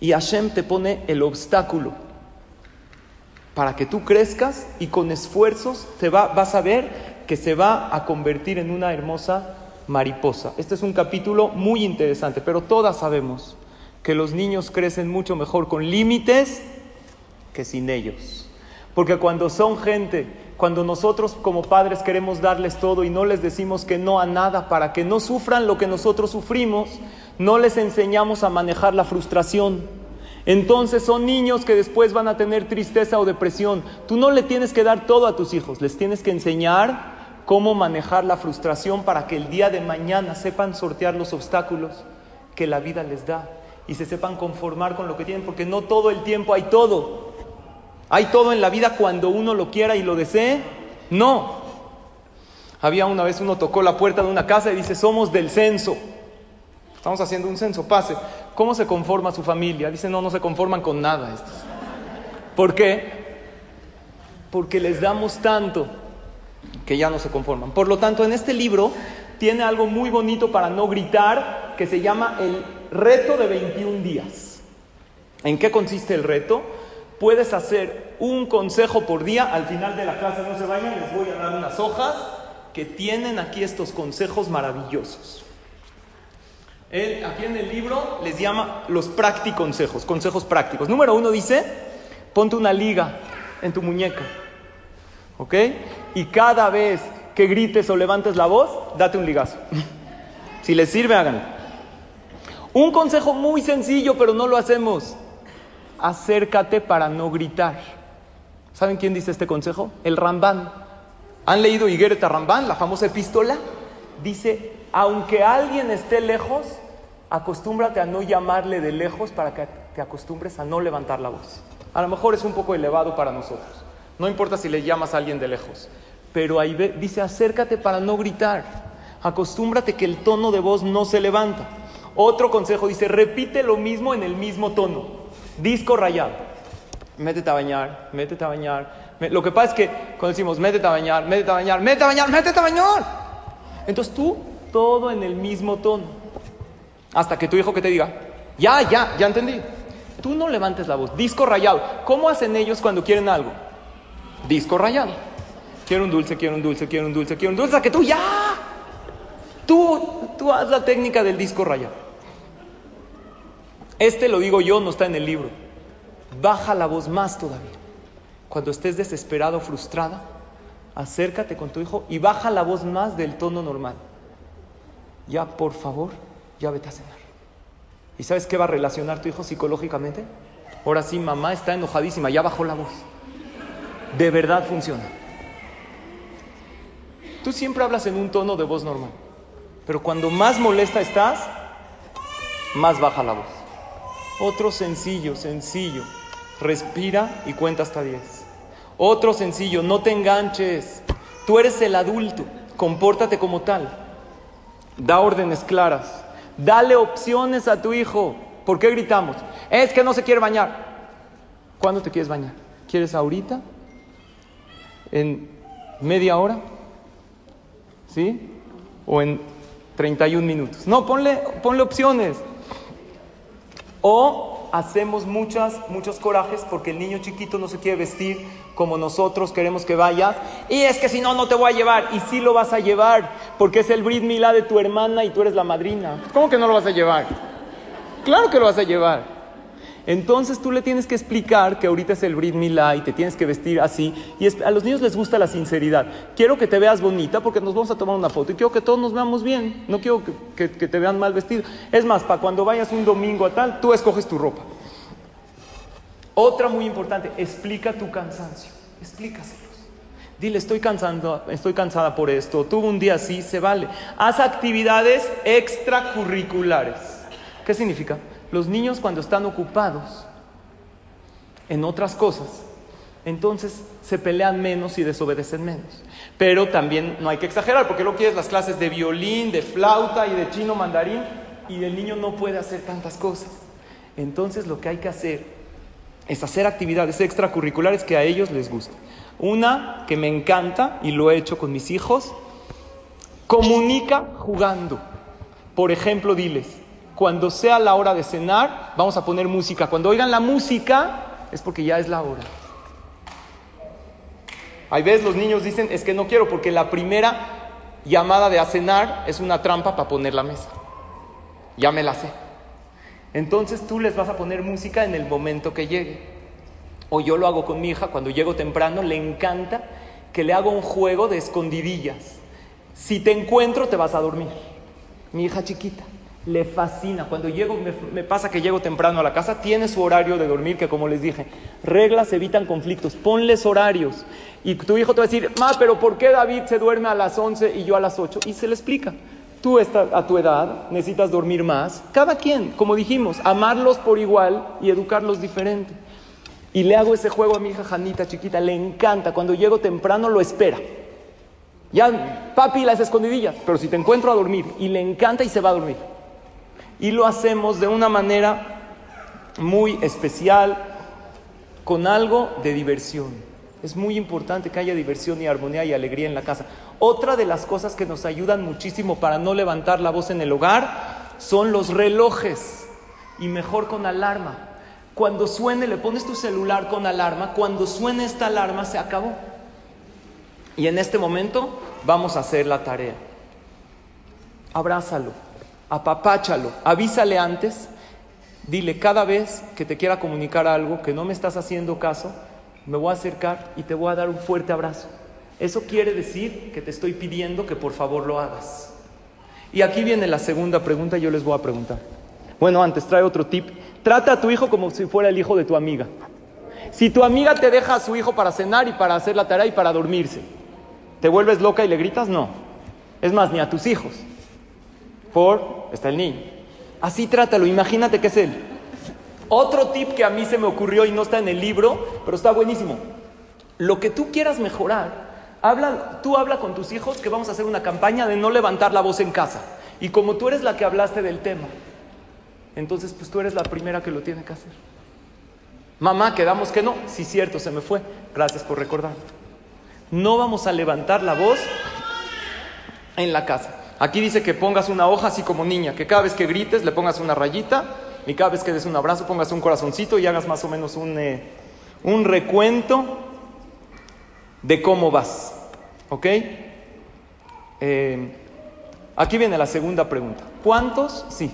Y Hashem te pone el obstáculo para que tú crezcas y con esfuerzos te va, vas a ver que se va a convertir en una hermosa mariposa. Este es un capítulo muy interesante, pero todas sabemos que los niños crecen mucho mejor con límites que sin ellos. Porque cuando son gente, cuando nosotros como padres queremos darles todo y no les decimos que no a nada para que no sufran lo que nosotros sufrimos, no les enseñamos a manejar la frustración. Entonces son niños que después van a tener tristeza o depresión. Tú no le tienes que dar todo a tus hijos, les tienes que enseñar cómo manejar la frustración para que el día de mañana sepan sortear los obstáculos que la vida les da y se sepan conformar con lo que tienen, porque no todo el tiempo hay todo. ¿Hay todo en la vida cuando uno lo quiera y lo desee? No. Había una vez uno tocó la puerta de una casa y dice, somos del censo. Estamos haciendo un censo, pase. ¿Cómo se conforma su familia? Dice, no, no se conforman con nada estos. ¿Por qué? Porque les damos tanto que ya no se conforman. Por lo tanto, en este libro tiene algo muy bonito para no gritar que se llama el reto de 21 días. ¿En qué consiste el reto? Puedes hacer un consejo por día. Al final de la clase no se vayan, les voy a dar unas hojas que tienen aquí estos consejos maravillosos. Él, aquí en el libro les llama los prácticos consejos prácticos. Número uno dice, ponte una liga en tu muñeca. ¿Ok? Y cada vez que grites o levantes la voz, date un ligazo. si les sirve, háganlo. Un consejo muy sencillo, pero no lo hacemos. Acércate para no gritar. ¿Saben quién dice este consejo? El Rambán. ¿Han leído Higuereta Rambán, la famosa epístola? Dice, aunque alguien esté lejos, acostúmbrate a no llamarle de lejos para que te acostumbres a no levantar la voz. A lo mejor es un poco elevado para nosotros. No importa si le llamas a alguien de lejos. Pero ahí dice, acércate para no gritar. Acostúmbrate que el tono de voz no se levanta. Otro consejo dice, repite lo mismo en el mismo tono. Disco rayado. Métete a bañar, métete a bañar. Lo que pasa es que cuando decimos, métete a bañar, métete a bañar, métete a bañar, métete a bañar. Entonces tú, todo en el mismo tono. Hasta que tu hijo que te diga, ya, ya, ya entendí. Tú no levantes la voz. Disco rayado. ¿Cómo hacen ellos cuando quieren algo? disco rayado. Quiero un dulce, quiero un dulce, quiero un dulce, quiero un dulce, que tú ya. Tú, tú haz la técnica del disco rayado. Este lo digo yo, no está en el libro. Baja la voz más todavía. Cuando estés desesperado, frustrada, acércate con tu hijo y baja la voz más del tono normal. Ya, por favor, ya vete a cenar. ¿Y sabes qué va a relacionar tu hijo psicológicamente? Ahora sí, mamá está enojadísima, ya bajó la voz de verdad funciona. Tú siempre hablas en un tono de voz normal, pero cuando más molesta estás, más baja la voz. Otro sencillo, sencillo, respira y cuenta hasta 10. Otro sencillo, no te enganches. Tú eres el adulto, compórtate como tal. Da órdenes claras. Dale opciones a tu hijo. ¿Por qué gritamos? Es que no se quiere bañar. ¿Cuándo te quieres bañar? ¿Quieres ahorita? en media hora, ¿sí? O en 31 minutos. No, ponle, ponle opciones. O hacemos muchas, muchos corajes porque el niño chiquito no se quiere vestir como nosotros queremos que vaya. Y es que si no, no te voy a llevar. Y sí lo vas a llevar porque es el Brit de tu hermana y tú eres la madrina. ¿Cómo que no lo vas a llevar? Claro que lo vas a llevar. Entonces tú le tienes que explicar que ahorita es el Brit Milá te tienes que vestir así. Y a los niños les gusta la sinceridad. Quiero que te veas bonita porque nos vamos a tomar una foto y quiero que todos nos veamos bien. No quiero que, te vean mal vestido. Es más, para cuando vayas un domingo a tal, tú escoges tu ropa. Otra muy importante, explica tu cansancio. Explícaselos. Dile, estoy, cansando, estoy cansada por esto. Tuve un día así, se vale. Haz actividades extracurriculares. ¿Qué significa? Los niños cuando están ocupados en otras cosas, entonces se pelean menos y desobedecen menos. Pero también no hay que exagerar, porque luego quieres las clases de violín, de flauta y de chino mandarín, y el niño no puede hacer tantas cosas. Entonces lo que hay que hacer es hacer actividades extracurriculares que a ellos les gusten. Una que me encanta y lo he hecho con mis hijos, comunica jugando. Por ejemplo, diles, cuando sea la hora de cenar, vamos a poner música. Cuando oigan la música, es porque ya es la hora. Hay veces los niños dicen, es que no quiero, porque la primera llamada de a cenar es una trampa para poner la mesa. Ya me la sé. Entonces tú les vas a poner música en el momento que llegue. O yo lo hago con mi hija, cuando llego temprano, le encanta que le haga un juego de escondidillas. Si te encuentro, te vas a dormir. Mi hija chiquita le fascina. Cuando llego, me, pasa que llego temprano a la casa, tiene su horario de dormir, que como les dije, reglas evitan conflictos, ponles horarios. Y tu hijo te va a decir, ma, pero ¿por qué David se duerme a las 11 y yo a las 8? Y se le explica. Tú estás a tu edad, necesitas dormir más. Cada quien, como dijimos, amarlos por igual y educarlos diferente. Y le hago ese juego a mi hija Janita chiquita, le encanta. Cuando llego temprano lo espera. Ya, papi, las escondidillas, pero si te encuentro a dormir y le encanta y se va a dormir y lo hacemos de una manera muy especial, con algo de diversión. Es muy importante que haya diversión y armonía y alegría en la casa. Otra de las cosas que nos ayudan muchísimo para no levantar la voz en el hogar son los relojes y mejor con alarma. Cuando suene, le pones tu celular con alarma, cuando suene esta alarma se acabó. Y en este momento vamos a hacer la tarea. Abrázalo apapáchalo, avísale antes, dile cada vez que te quiera comunicar algo, que no me estás haciendo caso, me voy a acercar y te voy a dar un fuerte abrazo. Eso quiere decir que te estoy pidiendo que por favor lo hagas. Y aquí viene la segunda pregunta, yo les voy a preguntar. Bueno, antes trae otro tip. Trata a tu hijo como si fuera el hijo de tu amiga. Si tu amiga te deja a su hijo para cenar y para hacer la tarea y para dormirse, ¿te vuelves loca y le gritas? No. Es más, ni a tus hijos por está el niño. Así trátalo, imagínate que es él. Otro tip que a mí se me ocurrió y no está en el libro, pero está buenísimo. Lo que tú quieras mejorar, tú habla con tus hijos que vamos a hacer una campaña de no levantar la voz en casa. Y como tú eres la que hablaste del tema, entonces pues tú eres la primera que lo tiene que hacer. Mamá, quedamos que no. Sí, cierto, se me fue. Gracias por recordar. No vamos a levantar la voz en la casa. Aquí dice que pongas una hoja así como niña, que cada vez que grites le pongas una rayita y cada vez que des un abrazo pongas un corazoncito y hagas más o menos un, eh, un recuento de cómo vas. ¿Ok? Eh, aquí viene la segunda pregunta. ¿Cuántos? Sí.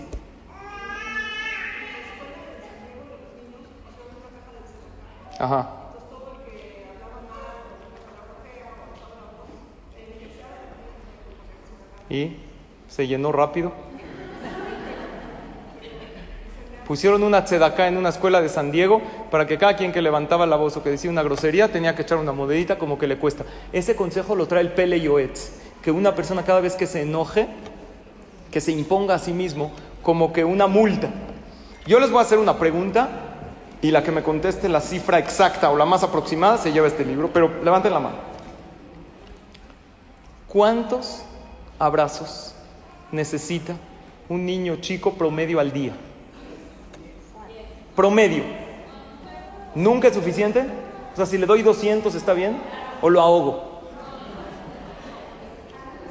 Ajá. Y se llenó rápido. Pusieron una tzedaká en una escuela de San Diego para que cada quien que levantaba la voz o que decía una grosería tenía que echar una monedita como que le cuesta. Ese consejo lo trae el Pele Yoetz, que una persona cada vez que se enoje, que se imponga a sí mismo como que una multa. Yo les voy a hacer una pregunta y la que me conteste la cifra exacta o la más aproximada se lleva este libro, pero levanten la mano. ¿Cuántos abrazos necesita un niño chico promedio al día? Promedio. ¿Nunca es suficiente? O sea, si le doy 200, ¿está bien? ¿O lo ahogo?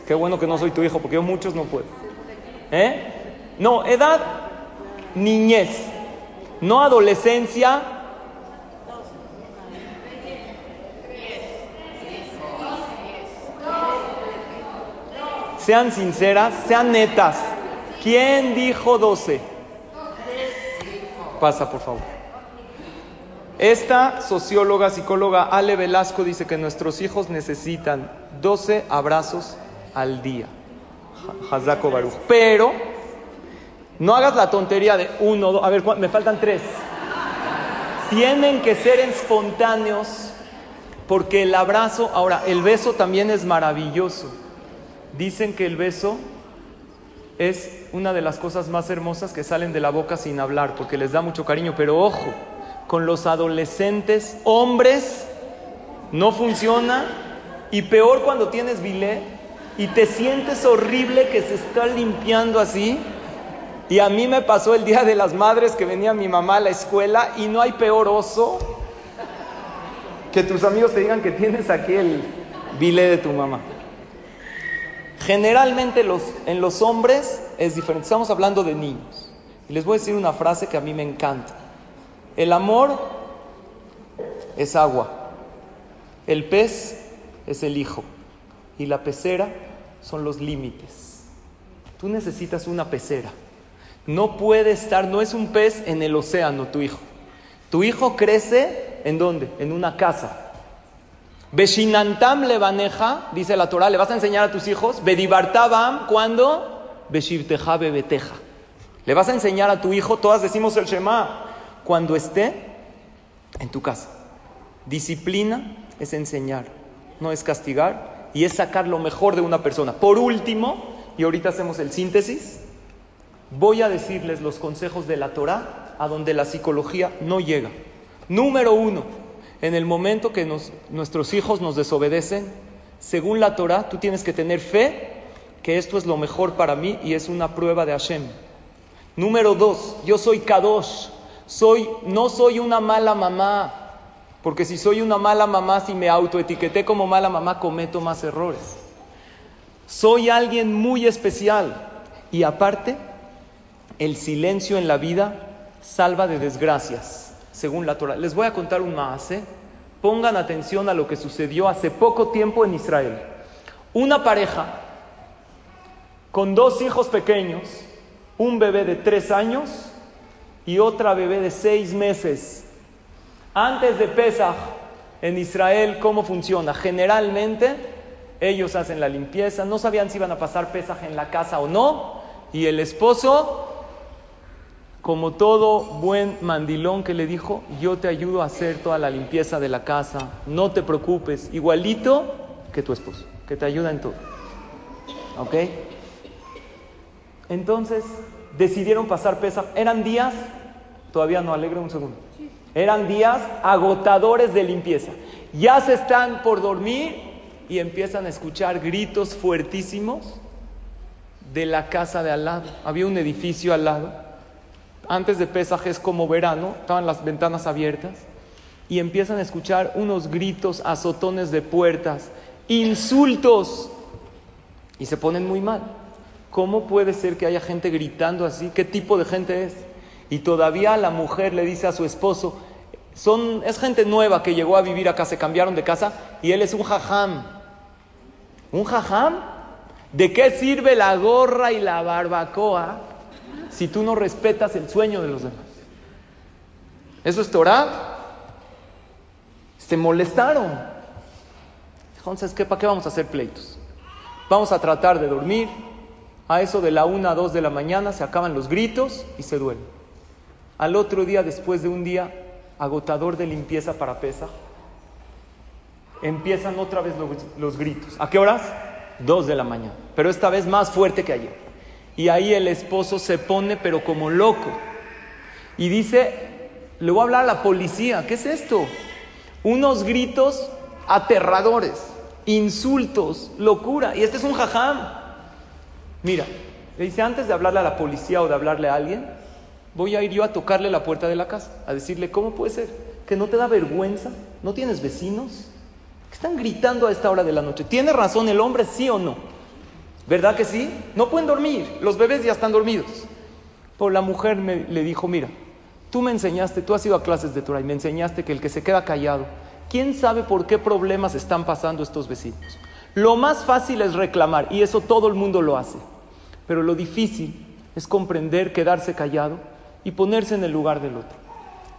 Qué bueno que no soy tu hijo, porque yo muchos no puedo. ¿Eh? No, edad, niñez. No adolescencia. Sean sinceras, sean netas. ¿Quién dijo 12? Pasa, por favor. Esta socióloga, psicóloga Ale Velasco dice que nuestros hijos necesitan 12 abrazos al día. Hazako Baruch. Pero no hagas la tontería de uno, dos, a ver, me faltan tres. Tienen que ser espontáneos porque el abrazo, ahora, el beso también es maravilloso. Dicen que el beso es una de las cosas más hermosas que salen de la boca sin hablar, porque les da mucho cariño, pero ojo, con los adolescentes, hombres, no funciona, y peor cuando tienes bilé y te sientes horrible que se está limpiando así. Y a mí me pasó el día de las madres que venía mi mamá a la escuela y no hay peor oso que tus amigos te digan que tienes aquí el bilé de tu mamá. Generalmente los, en los hombres es diferente. Estamos hablando de niños. Y les voy a decir una frase que a mí me encanta. El amor es agua. El pez es el hijo. Y la pecera son los límites. Tú necesitas una pecera. No puede estar, no es un pez en el océano tu hijo. Tu hijo crece en dónde? En una casa. Beshinantam levaneja, dice la Torah, le vas a enseñar a tus hijos. Bedibartabam, ¿cuándo? Beshivteja bebeteja. Le vas a enseñar a tu hijo, todas decimos el Shema, cuando esté en tu casa. Disciplina es enseñar, no es castigar y es sacar lo mejor de una persona. Por último, y ahorita hacemos el síntesis, voy a decirles los consejos de la Torah a donde la psicología no llega. Número uno, en el momento que nuestros hijos nos desobedecen, según la Torah, tú tienes que tener fe que esto es lo mejor para mí y es una prueba de Hashem. Número dos, yo soy Kadosh, soy, no soy una mala mamá, porque si soy una mala mamá, si me autoetiqueté como mala mamá, cometo más errores. Soy alguien muy especial y aparte, el silencio en la vida salva de desgracias, según la Torah. Les voy a contar un más, ¿eh? Pongan atención a lo que sucedió hace poco tiempo en Israel. Una pareja con dos hijos pequeños, un bebé de tres años y otra bebé de seis meses. Antes de Pesach, en Israel, ¿cómo funciona? Generalmente ellos hacen la limpieza, no sabían si iban a pasar Pesach en la casa o no, y el esposo, como todo buen mandilón que le dijo, yo te ayudo a hacer toda la limpieza de la casa, no te preocupes, igualito que tu esposo, que te ayuda en todo. ¿Ok? Entonces decidieron pasar pesa. Eran días, todavía no alegre un segundo. Eran días agotadores de limpieza. Ya se están por dormir y empiezan a escuchar gritos fuertísimos de la casa de al lado. Había un edificio al lado. Antes de Pesaj es como verano, estaban las ventanas abiertas y empiezan a escuchar unos gritos, azotones de puertas, insultos y se ponen muy mal. ¿Cómo puede ser que haya gente gritando así? ¿Qué tipo de gente es? Y todavía la mujer le dice a su esposo, son, es gente nueva que llegó a vivir acá, se cambiaron de casa y él es un jajam. ¿Un jajam? ¿De qué sirve la gorra y la barbacoa si tú no respetas el sueño de los demás? ¿Eso es Torah? Se molestaron. Entonces, ¿qué, ¿para qué vamos a hacer pleitos? Vamos a tratar de dormir, a eso de la una a dos de la mañana se acaban los gritos y se duerme. Al otro día, después de un día agotador de limpieza para pesa, empiezan otra vez los, los, gritos. ¿A qué horas? Dos de la mañana. Pero esta vez más fuerte que ayer. Y ahí el esposo se pone, pero como loco. Y dice, le voy a hablar a la policía. ¿Qué es esto? Unos gritos aterradores, insultos, locura. Y este es un jajam. Mira, le dice, antes de hablarle a la policía o de hablarle a alguien, voy a ir yo a tocarle la puerta de la casa, a decirle, ¿cómo puede ser? ¿Que no te da vergüenza? ¿No tienes vecinos? ¿Que están gritando a esta hora de la noche? ¿Tiene razón el hombre, sí o no? ¿Verdad que sí? No pueden dormir, los bebés ya están dormidos. Pero la mujer me, le dijo, mira, Tú me enseñaste, tú has ido a clases de Torah y me enseñaste que el que se queda callado, ¿quién sabe por qué problemas están pasando estos vecinos? Lo más fácil es reclamar y eso todo el mundo lo hace. Pero lo difícil es comprender, quedarse callado y ponerse en el lugar del otro.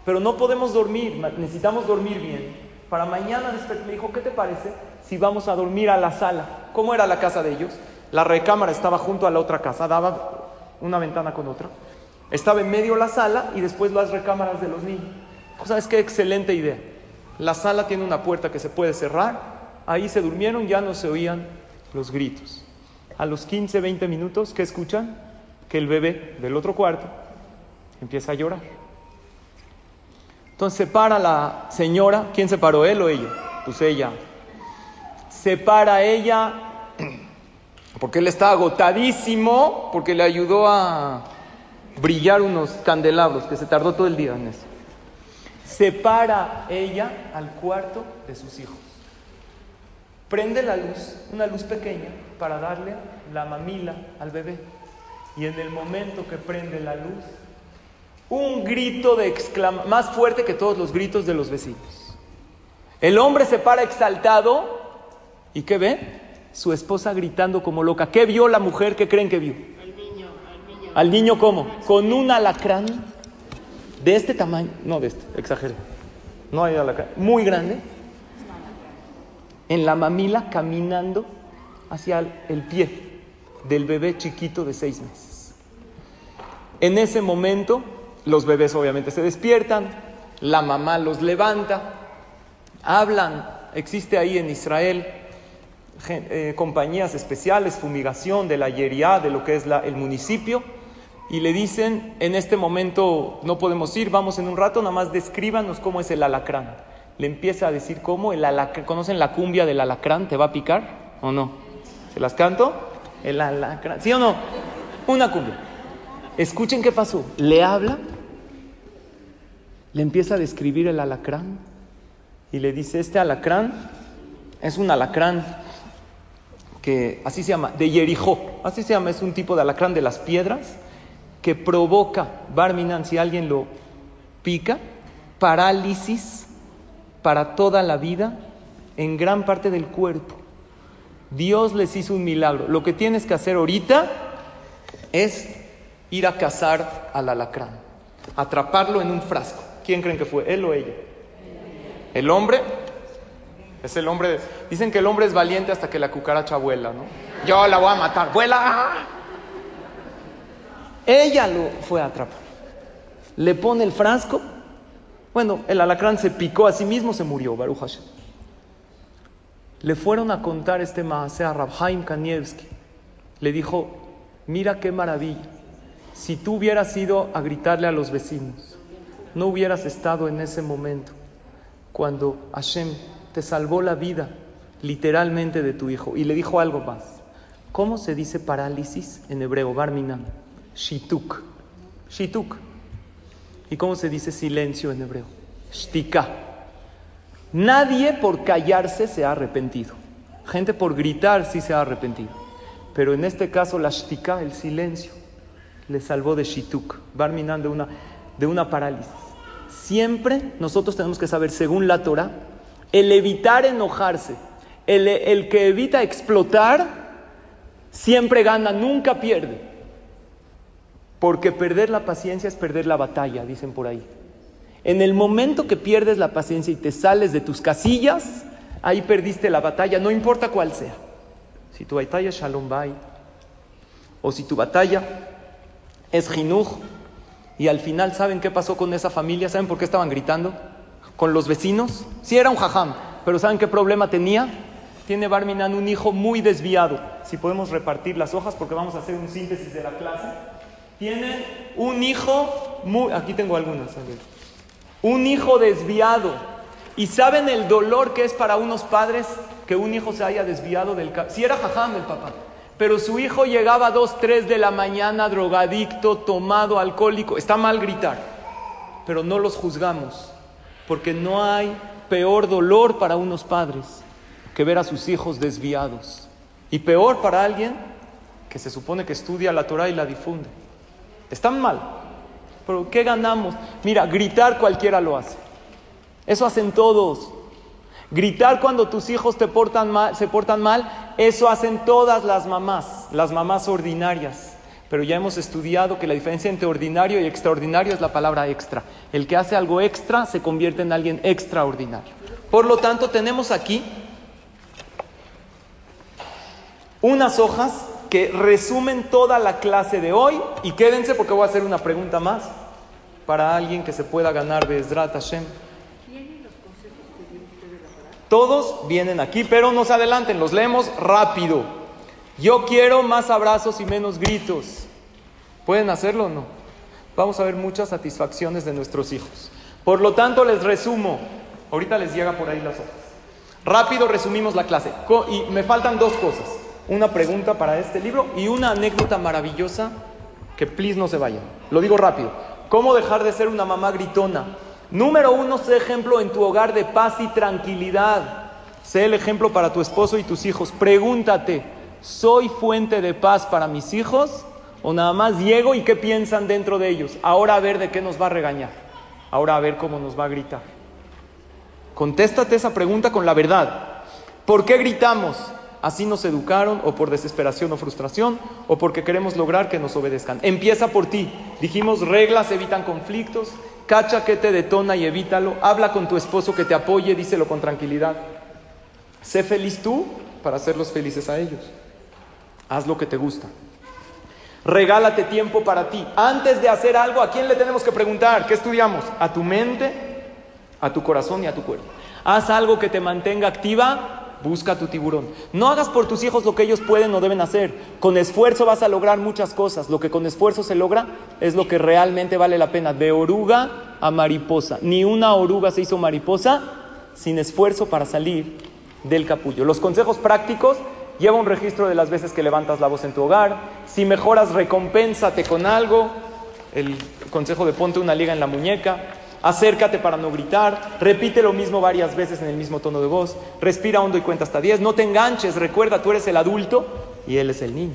Pero no podemos dormir, necesitamos dormir bien. Para mañana me dijo, ¿qué te parece si vamos a dormir a la sala? ¿Cómo era la casa de ellos? La recámara estaba junto a la otra casa, daba una ventana con otra. Estaba en medio la sala y después las recámaras de los niños. ¿Sabes qué excelente idea? La sala tiene una puerta que se puede cerrar. Ahí se durmieron, ya no se oían los gritos. A los 15, 20 minutos, ¿qué escuchan? Que el bebé del otro cuarto empieza a llorar. Entonces se para la señora. ¿Quién se paró, él o ella? Pues ella. Se para ella porque él está agotadísimo, porque le ayudó a brillar unos candelabros, que se tardó todo el día en eso. Se para ella al cuarto de sus hijos. Prende la luz, una luz pequeña, para darle la mamila al bebé. Y en el momento que prende la luz, un grito de exclamación, más fuerte que todos los gritos de los vecinos. El hombre se para exaltado y ¿qué ve? Su esposa gritando como loca. ¿Qué vio la mujer? ¿Qué creen que vio? Al niño. Al niño, ¿Al niño cómo? Con un alacrán de este tamaño. No de este, exageré. No hay alacrán. Muy grande. En la mamila caminando hacia el pie del bebé chiquito de seis meses. En ese momento los bebés obviamente se despiertan, la mamá los levanta, hablan, existe ahí en Israel eh, compañías especiales, fumigación de la yeria, de lo que es el municipio, y le dicen, en este momento no podemos ir, vamos en un rato, nada más descríbanos cómo es el alacrán. Le empieza a decir cómo el alacrán, ¿conocen la cumbia del alacrán? ¿Te va a picar o no? ¿Se las canto? El alacrán, ¿sí o no? Una cumbia. Escuchen qué pasó. Le habla le empieza a describir el alacrán y le dice, este alacrán es un alacrán que así se llama, de Yerijó, así se llama, es un tipo de alacrán de las piedras que provoca, Barminan, si alguien lo pica, parálisis para toda la vida en gran parte del cuerpo. Dios les hizo un milagro. Lo que tienes que hacer ahorita es ir a cazar al alacrán, atraparlo en un frasco. ¿Quién creen que fue? ¿Él o ella? El hombre es el hombre. Dicen que el hombre es valiente hasta que la cucaracha vuela, ¿no? Yo la voy a matar. ¡Vuela! Ella lo fue a atrapar. Le pone el frasco. Bueno, el alacrán se picó a sí mismo, se murió, Baruch Hashem. Le fueron a contar este maase a Rabhaim Kanievski. Le dijo: Mira qué maravilla. Si tú hubieras ido a gritarle a los vecinos, no hubieras estado en ese momento cuando Hashem te salvó la vida literalmente de tu hijo. Y le dijo algo más. ¿Cómo se dice parálisis en hebreo? Barminan. Shituk. Shituk. ¿Y cómo se dice silencio en hebreo? Shtika. Nadie por callarse se ha arrepentido. Gente por gritar sí se ha arrepentido. Pero en este caso la shtika, el silencio, le salvó de shituk. Barminan de una, de una parálisis. Siempre nosotros tenemos que saber, según la Torah, el evitar enojarse, el, que evita explotar, siempre gana, nunca pierde. Porque perder la paciencia es perder la batalla, dicen por ahí. En el momento que pierdes la paciencia y te sales de tus casillas, ahí perdiste la batalla, no importa cuál sea. Si tu batalla es Shalom Bay, o si tu batalla es Jinuj, y al final, ¿saben qué pasó con esa familia? ¿Saben por qué estaban gritando? Con los vecinos. Sí era un jajam, pero ¿saben qué problema tenía? Tiene Barminan un hijo muy desviado. Si podemos repartir las hojas porque vamos a hacer un síntesis de la clase. Tiene un hijo muy... Aquí tengo algunas. Un hijo desviado. ¿Y saben el dolor que es para unos padres que un hijo se haya desviado del... Si era jajam el papá. Pero su hijo llegaba a 2, 3 de la mañana drogadicto, tomado, alcohólico. Está mal gritar, pero no los juzgamos, porque no hay peor dolor para unos padres que ver a sus hijos desviados. Y peor para alguien que se supone que estudia la Torah y la difunde. Están mal. Pero ¿qué ganamos? Mira, gritar cualquiera lo hace. Eso hacen todos. Gritar cuando tus hijos te portan mal, se portan mal, eso hacen todas las mamás, las mamás ordinarias. Pero ya hemos estudiado que la diferencia entre ordinario y extraordinario es la palabra extra. El que hace algo extra se convierte en alguien extraordinario. Por lo tanto, tenemos aquí unas hojas que resumen toda la clase de hoy y quédense porque voy a hacer una pregunta más para alguien que se pueda ganar Bezrat Hashem. Todos vienen aquí, pero no se adelanten, los leemos rápido. Yo quiero más abrazos y menos gritos. ¿Pueden hacerlo o no? Vamos a ver muchas satisfacciones de nuestros hijos. Por lo tanto, les resumo. Ahorita les llega por ahí las hojas. Rápido resumimos la clase. Y me faltan dos cosas. Una pregunta para este libro y una anécdota maravillosa que please no se vayan. Lo digo rápido. ¿Cómo dejar de ser una mamá gritona? Número uno, sé ejemplo en tu hogar de paz y tranquilidad. Sé el ejemplo para tu esposo y tus hijos. Pregúntate, ¿soy fuente de paz para mis hijos? ¿O nada más llego y qué piensan dentro de ellos? Ahora a ver de qué nos va a regañar. Ahora a ver cómo nos va a gritar. Contéstate esa pregunta con la verdad. ¿Por qué gritamos? Así nos educaron o por desesperación o frustración o porque queremos lograr que nos obedezcan. Empieza por ti. Dijimos, reglas evitan conflictos, cacha que te detona y evítalo, habla con tu esposo que te apoye, díselo con tranquilidad. Sé feliz tú para hacerlos felices a ellos. Haz lo que te gusta. Regálate tiempo para ti. Antes de hacer algo, ¿a quién le tenemos que preguntar? ¿Qué estudiamos? A tu mente, a tu corazón y a tu cuerpo. Haz algo que te mantenga activa Busca tu tiburón. No hagas por tus hijos lo que ellos pueden o deben hacer. Con esfuerzo vas a lograr muchas cosas. Lo que con esfuerzo se logra es lo que realmente vale la pena. De oruga a mariposa. Ni una oruga se hizo mariposa sin esfuerzo para salir del capullo. Los consejos prácticos lleva un registro de las veces que levantas la voz en tu hogar. Si mejoras, recompénsate con algo. El consejo de ponte una liga en la muñeca. Acércate para no gritar, repite lo mismo varias veces en el mismo tono de voz, respira hondo y cuenta hasta 10, no te enganches, recuerda, tú eres el adulto y él es el niño.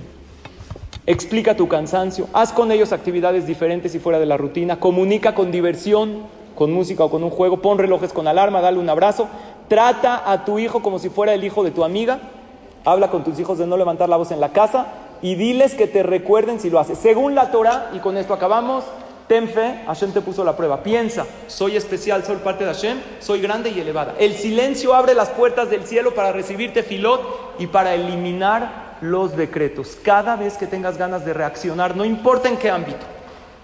Explica tu cansancio, haz con ellos actividades diferentes y fuera de la rutina, comunica con diversión, con música o con un juego, pon relojes con alarma, dale un abrazo, trata a tu hijo como si fuera el hijo de tu amiga, habla con tus hijos de no levantar la voz en la casa y diles que te recuerden si lo haces. Según la Torah, y con esto acabamos, Ten fe, Hashem te puso la prueba. Piensa, soy especial, soy parte de Hashem, soy grande y elevada. El silencio abre las puertas del cielo para recibirte filot y para eliminar los decretos. Cada vez que tengas ganas de reaccionar, no importa en qué ámbito,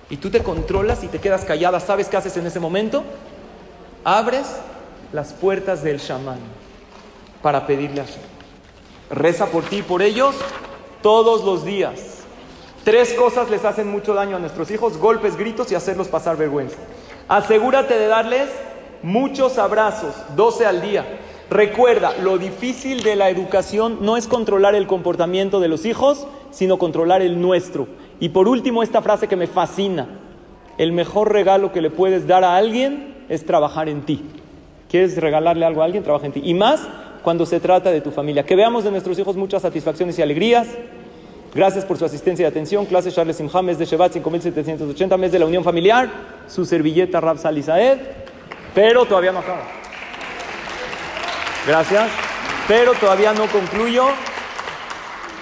y tú te controlas y te quedas callada, ¿sabes qué haces en ese momento? Abres las puertas del chamán para pedirle a Hashem. Reza por ti y por ellos todos los días. Tres cosas les hacen mucho daño a nuestros hijos, golpes, gritos y hacerlos pasar vergüenza. Asegúrate de darles muchos abrazos, 12 al día. Recuerda, lo difícil de la educación no es controlar el comportamiento de los hijos, sino controlar el nuestro. Y por último, esta frase que me fascina. El mejor regalo que le puedes dar a alguien es trabajar en ti. ¿Quieres regalarle algo a alguien? Trabaja en ti. Y más cuando se trata de tu familia. Que veamos de nuestros hijos muchas satisfacciones y alegrías Gracias por su asistencia y atención. Clase Charles Simha, mes de Shevat 5780, mes de la unión familiar. Su servilleta Rab Salisaed. Pero todavía no acaba. Gracias. Pero todavía no concluyo.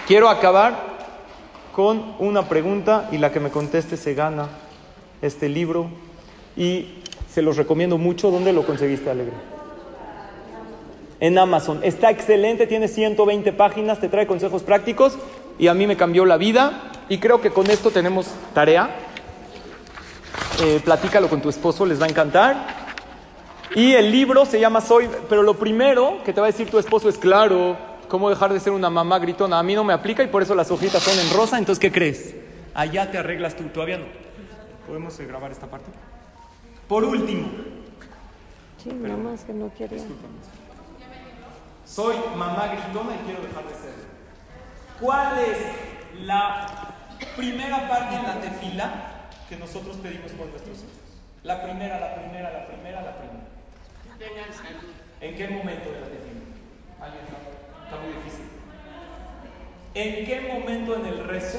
Quiero acabar con una pregunta y la que me conteste se gana este libro. Y se los recomiendo mucho. ¿Dónde lo conseguiste, Alegre? En Amazon. Está excelente, tiene 120 páginas, te trae consejos prácticos y a mí me cambió la vida y creo que con esto tenemos tarea. Eh, platícalo con tu esposo, les va a encantar. Y el libro se llama Soy, pero lo primero que te va a decir tu esposo es claro, cómo dejar de ser una mamá gritona. A mí no me aplica y por eso las hojitas son en rosa, entonces ¿qué crees? Allá te arreglas tú, todavía no. ¿Podemos eh, grabar esta parte? Por último. Sí, más que no quiere. Soy mamá gritona y quiero dejar de ser. ¿Cuál es la primera parte en la tefila que nosotros pedimos por nuestros hijos? La primera, la primera, la primera, la primera. Tengan ¿En qué momento de la tefila? ¿Alguien está, muy difícil. ¿En qué momento en el rezo?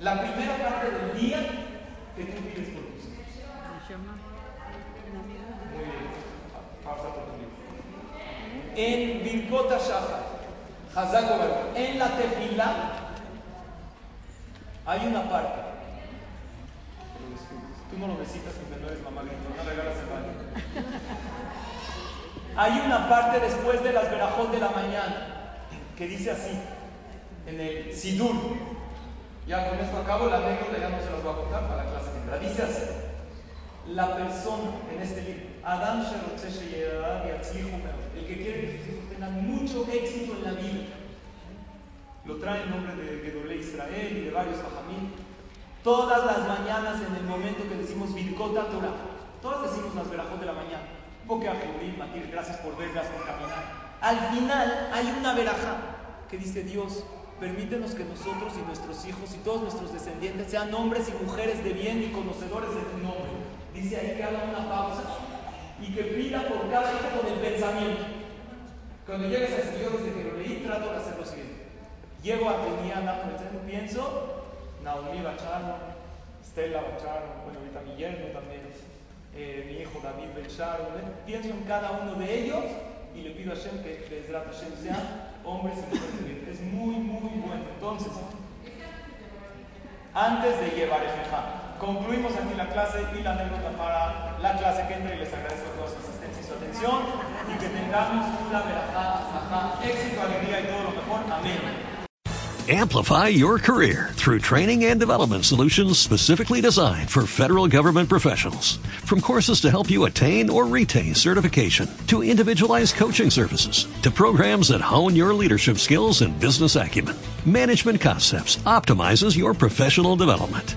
La primera parte del día que tú pides por tus hijos. Muy bien. Pausa por en la tefila hay una parte. Tú no lo necesitas porque no eres mamá no regalas el baño. Hay una parte después de las verajot de la mañana que dice así, en el Sidur. Ya con esto acabo, la anécdota ya no se los voy a contar para la clase que Dice así, la persona en este libro, Adam el que quiere que sus hijos tengan mucho éxito en la vida, lo trae en nombre de Gedolé Israel y de varios Bajamín. Todas las mañanas en el momento que decimos Birkota Torah, todas decimos las verajot de la mañana. Porque a Matir, gracias por ver, gracias por caminar. Al final hay una veraja que dice Dios, permítenos que nosotros y nuestros hijos y todos nuestros descendientes sean hombres y mujeres de bien y conocedores de tu nombre. Dice ahí que haga una pausa y que pida por cada hijo con el pensamiento. Cuando llegues a yo desde que lo leí, trato de hacer lo siguiente. Llego a Teniana, pienso, Naomi Bacharo, Stella Bacharo, bueno, ahorita mi yerno también, eh, mi hijo David Bacharo, pienso en cada uno de ellos y le pido a Hashem que desde Hashem sean hombres y mujeres. Es muy, muy bueno. Entonces, antes de llevar el concluimos aquí la clase y la anécdota para la clase que y les agradezco a todos su asistencia y su atención y que tengamos una verajá, éxito, alegría y todo lo mejor. Amén. Amplify your career through training and development solutions specifically designed for federal government professionals. From courses to help you attain or retain certification, to individualized coaching services, to programs that hone your leadership skills and business acumen, Management Concepts optimizes your professional development.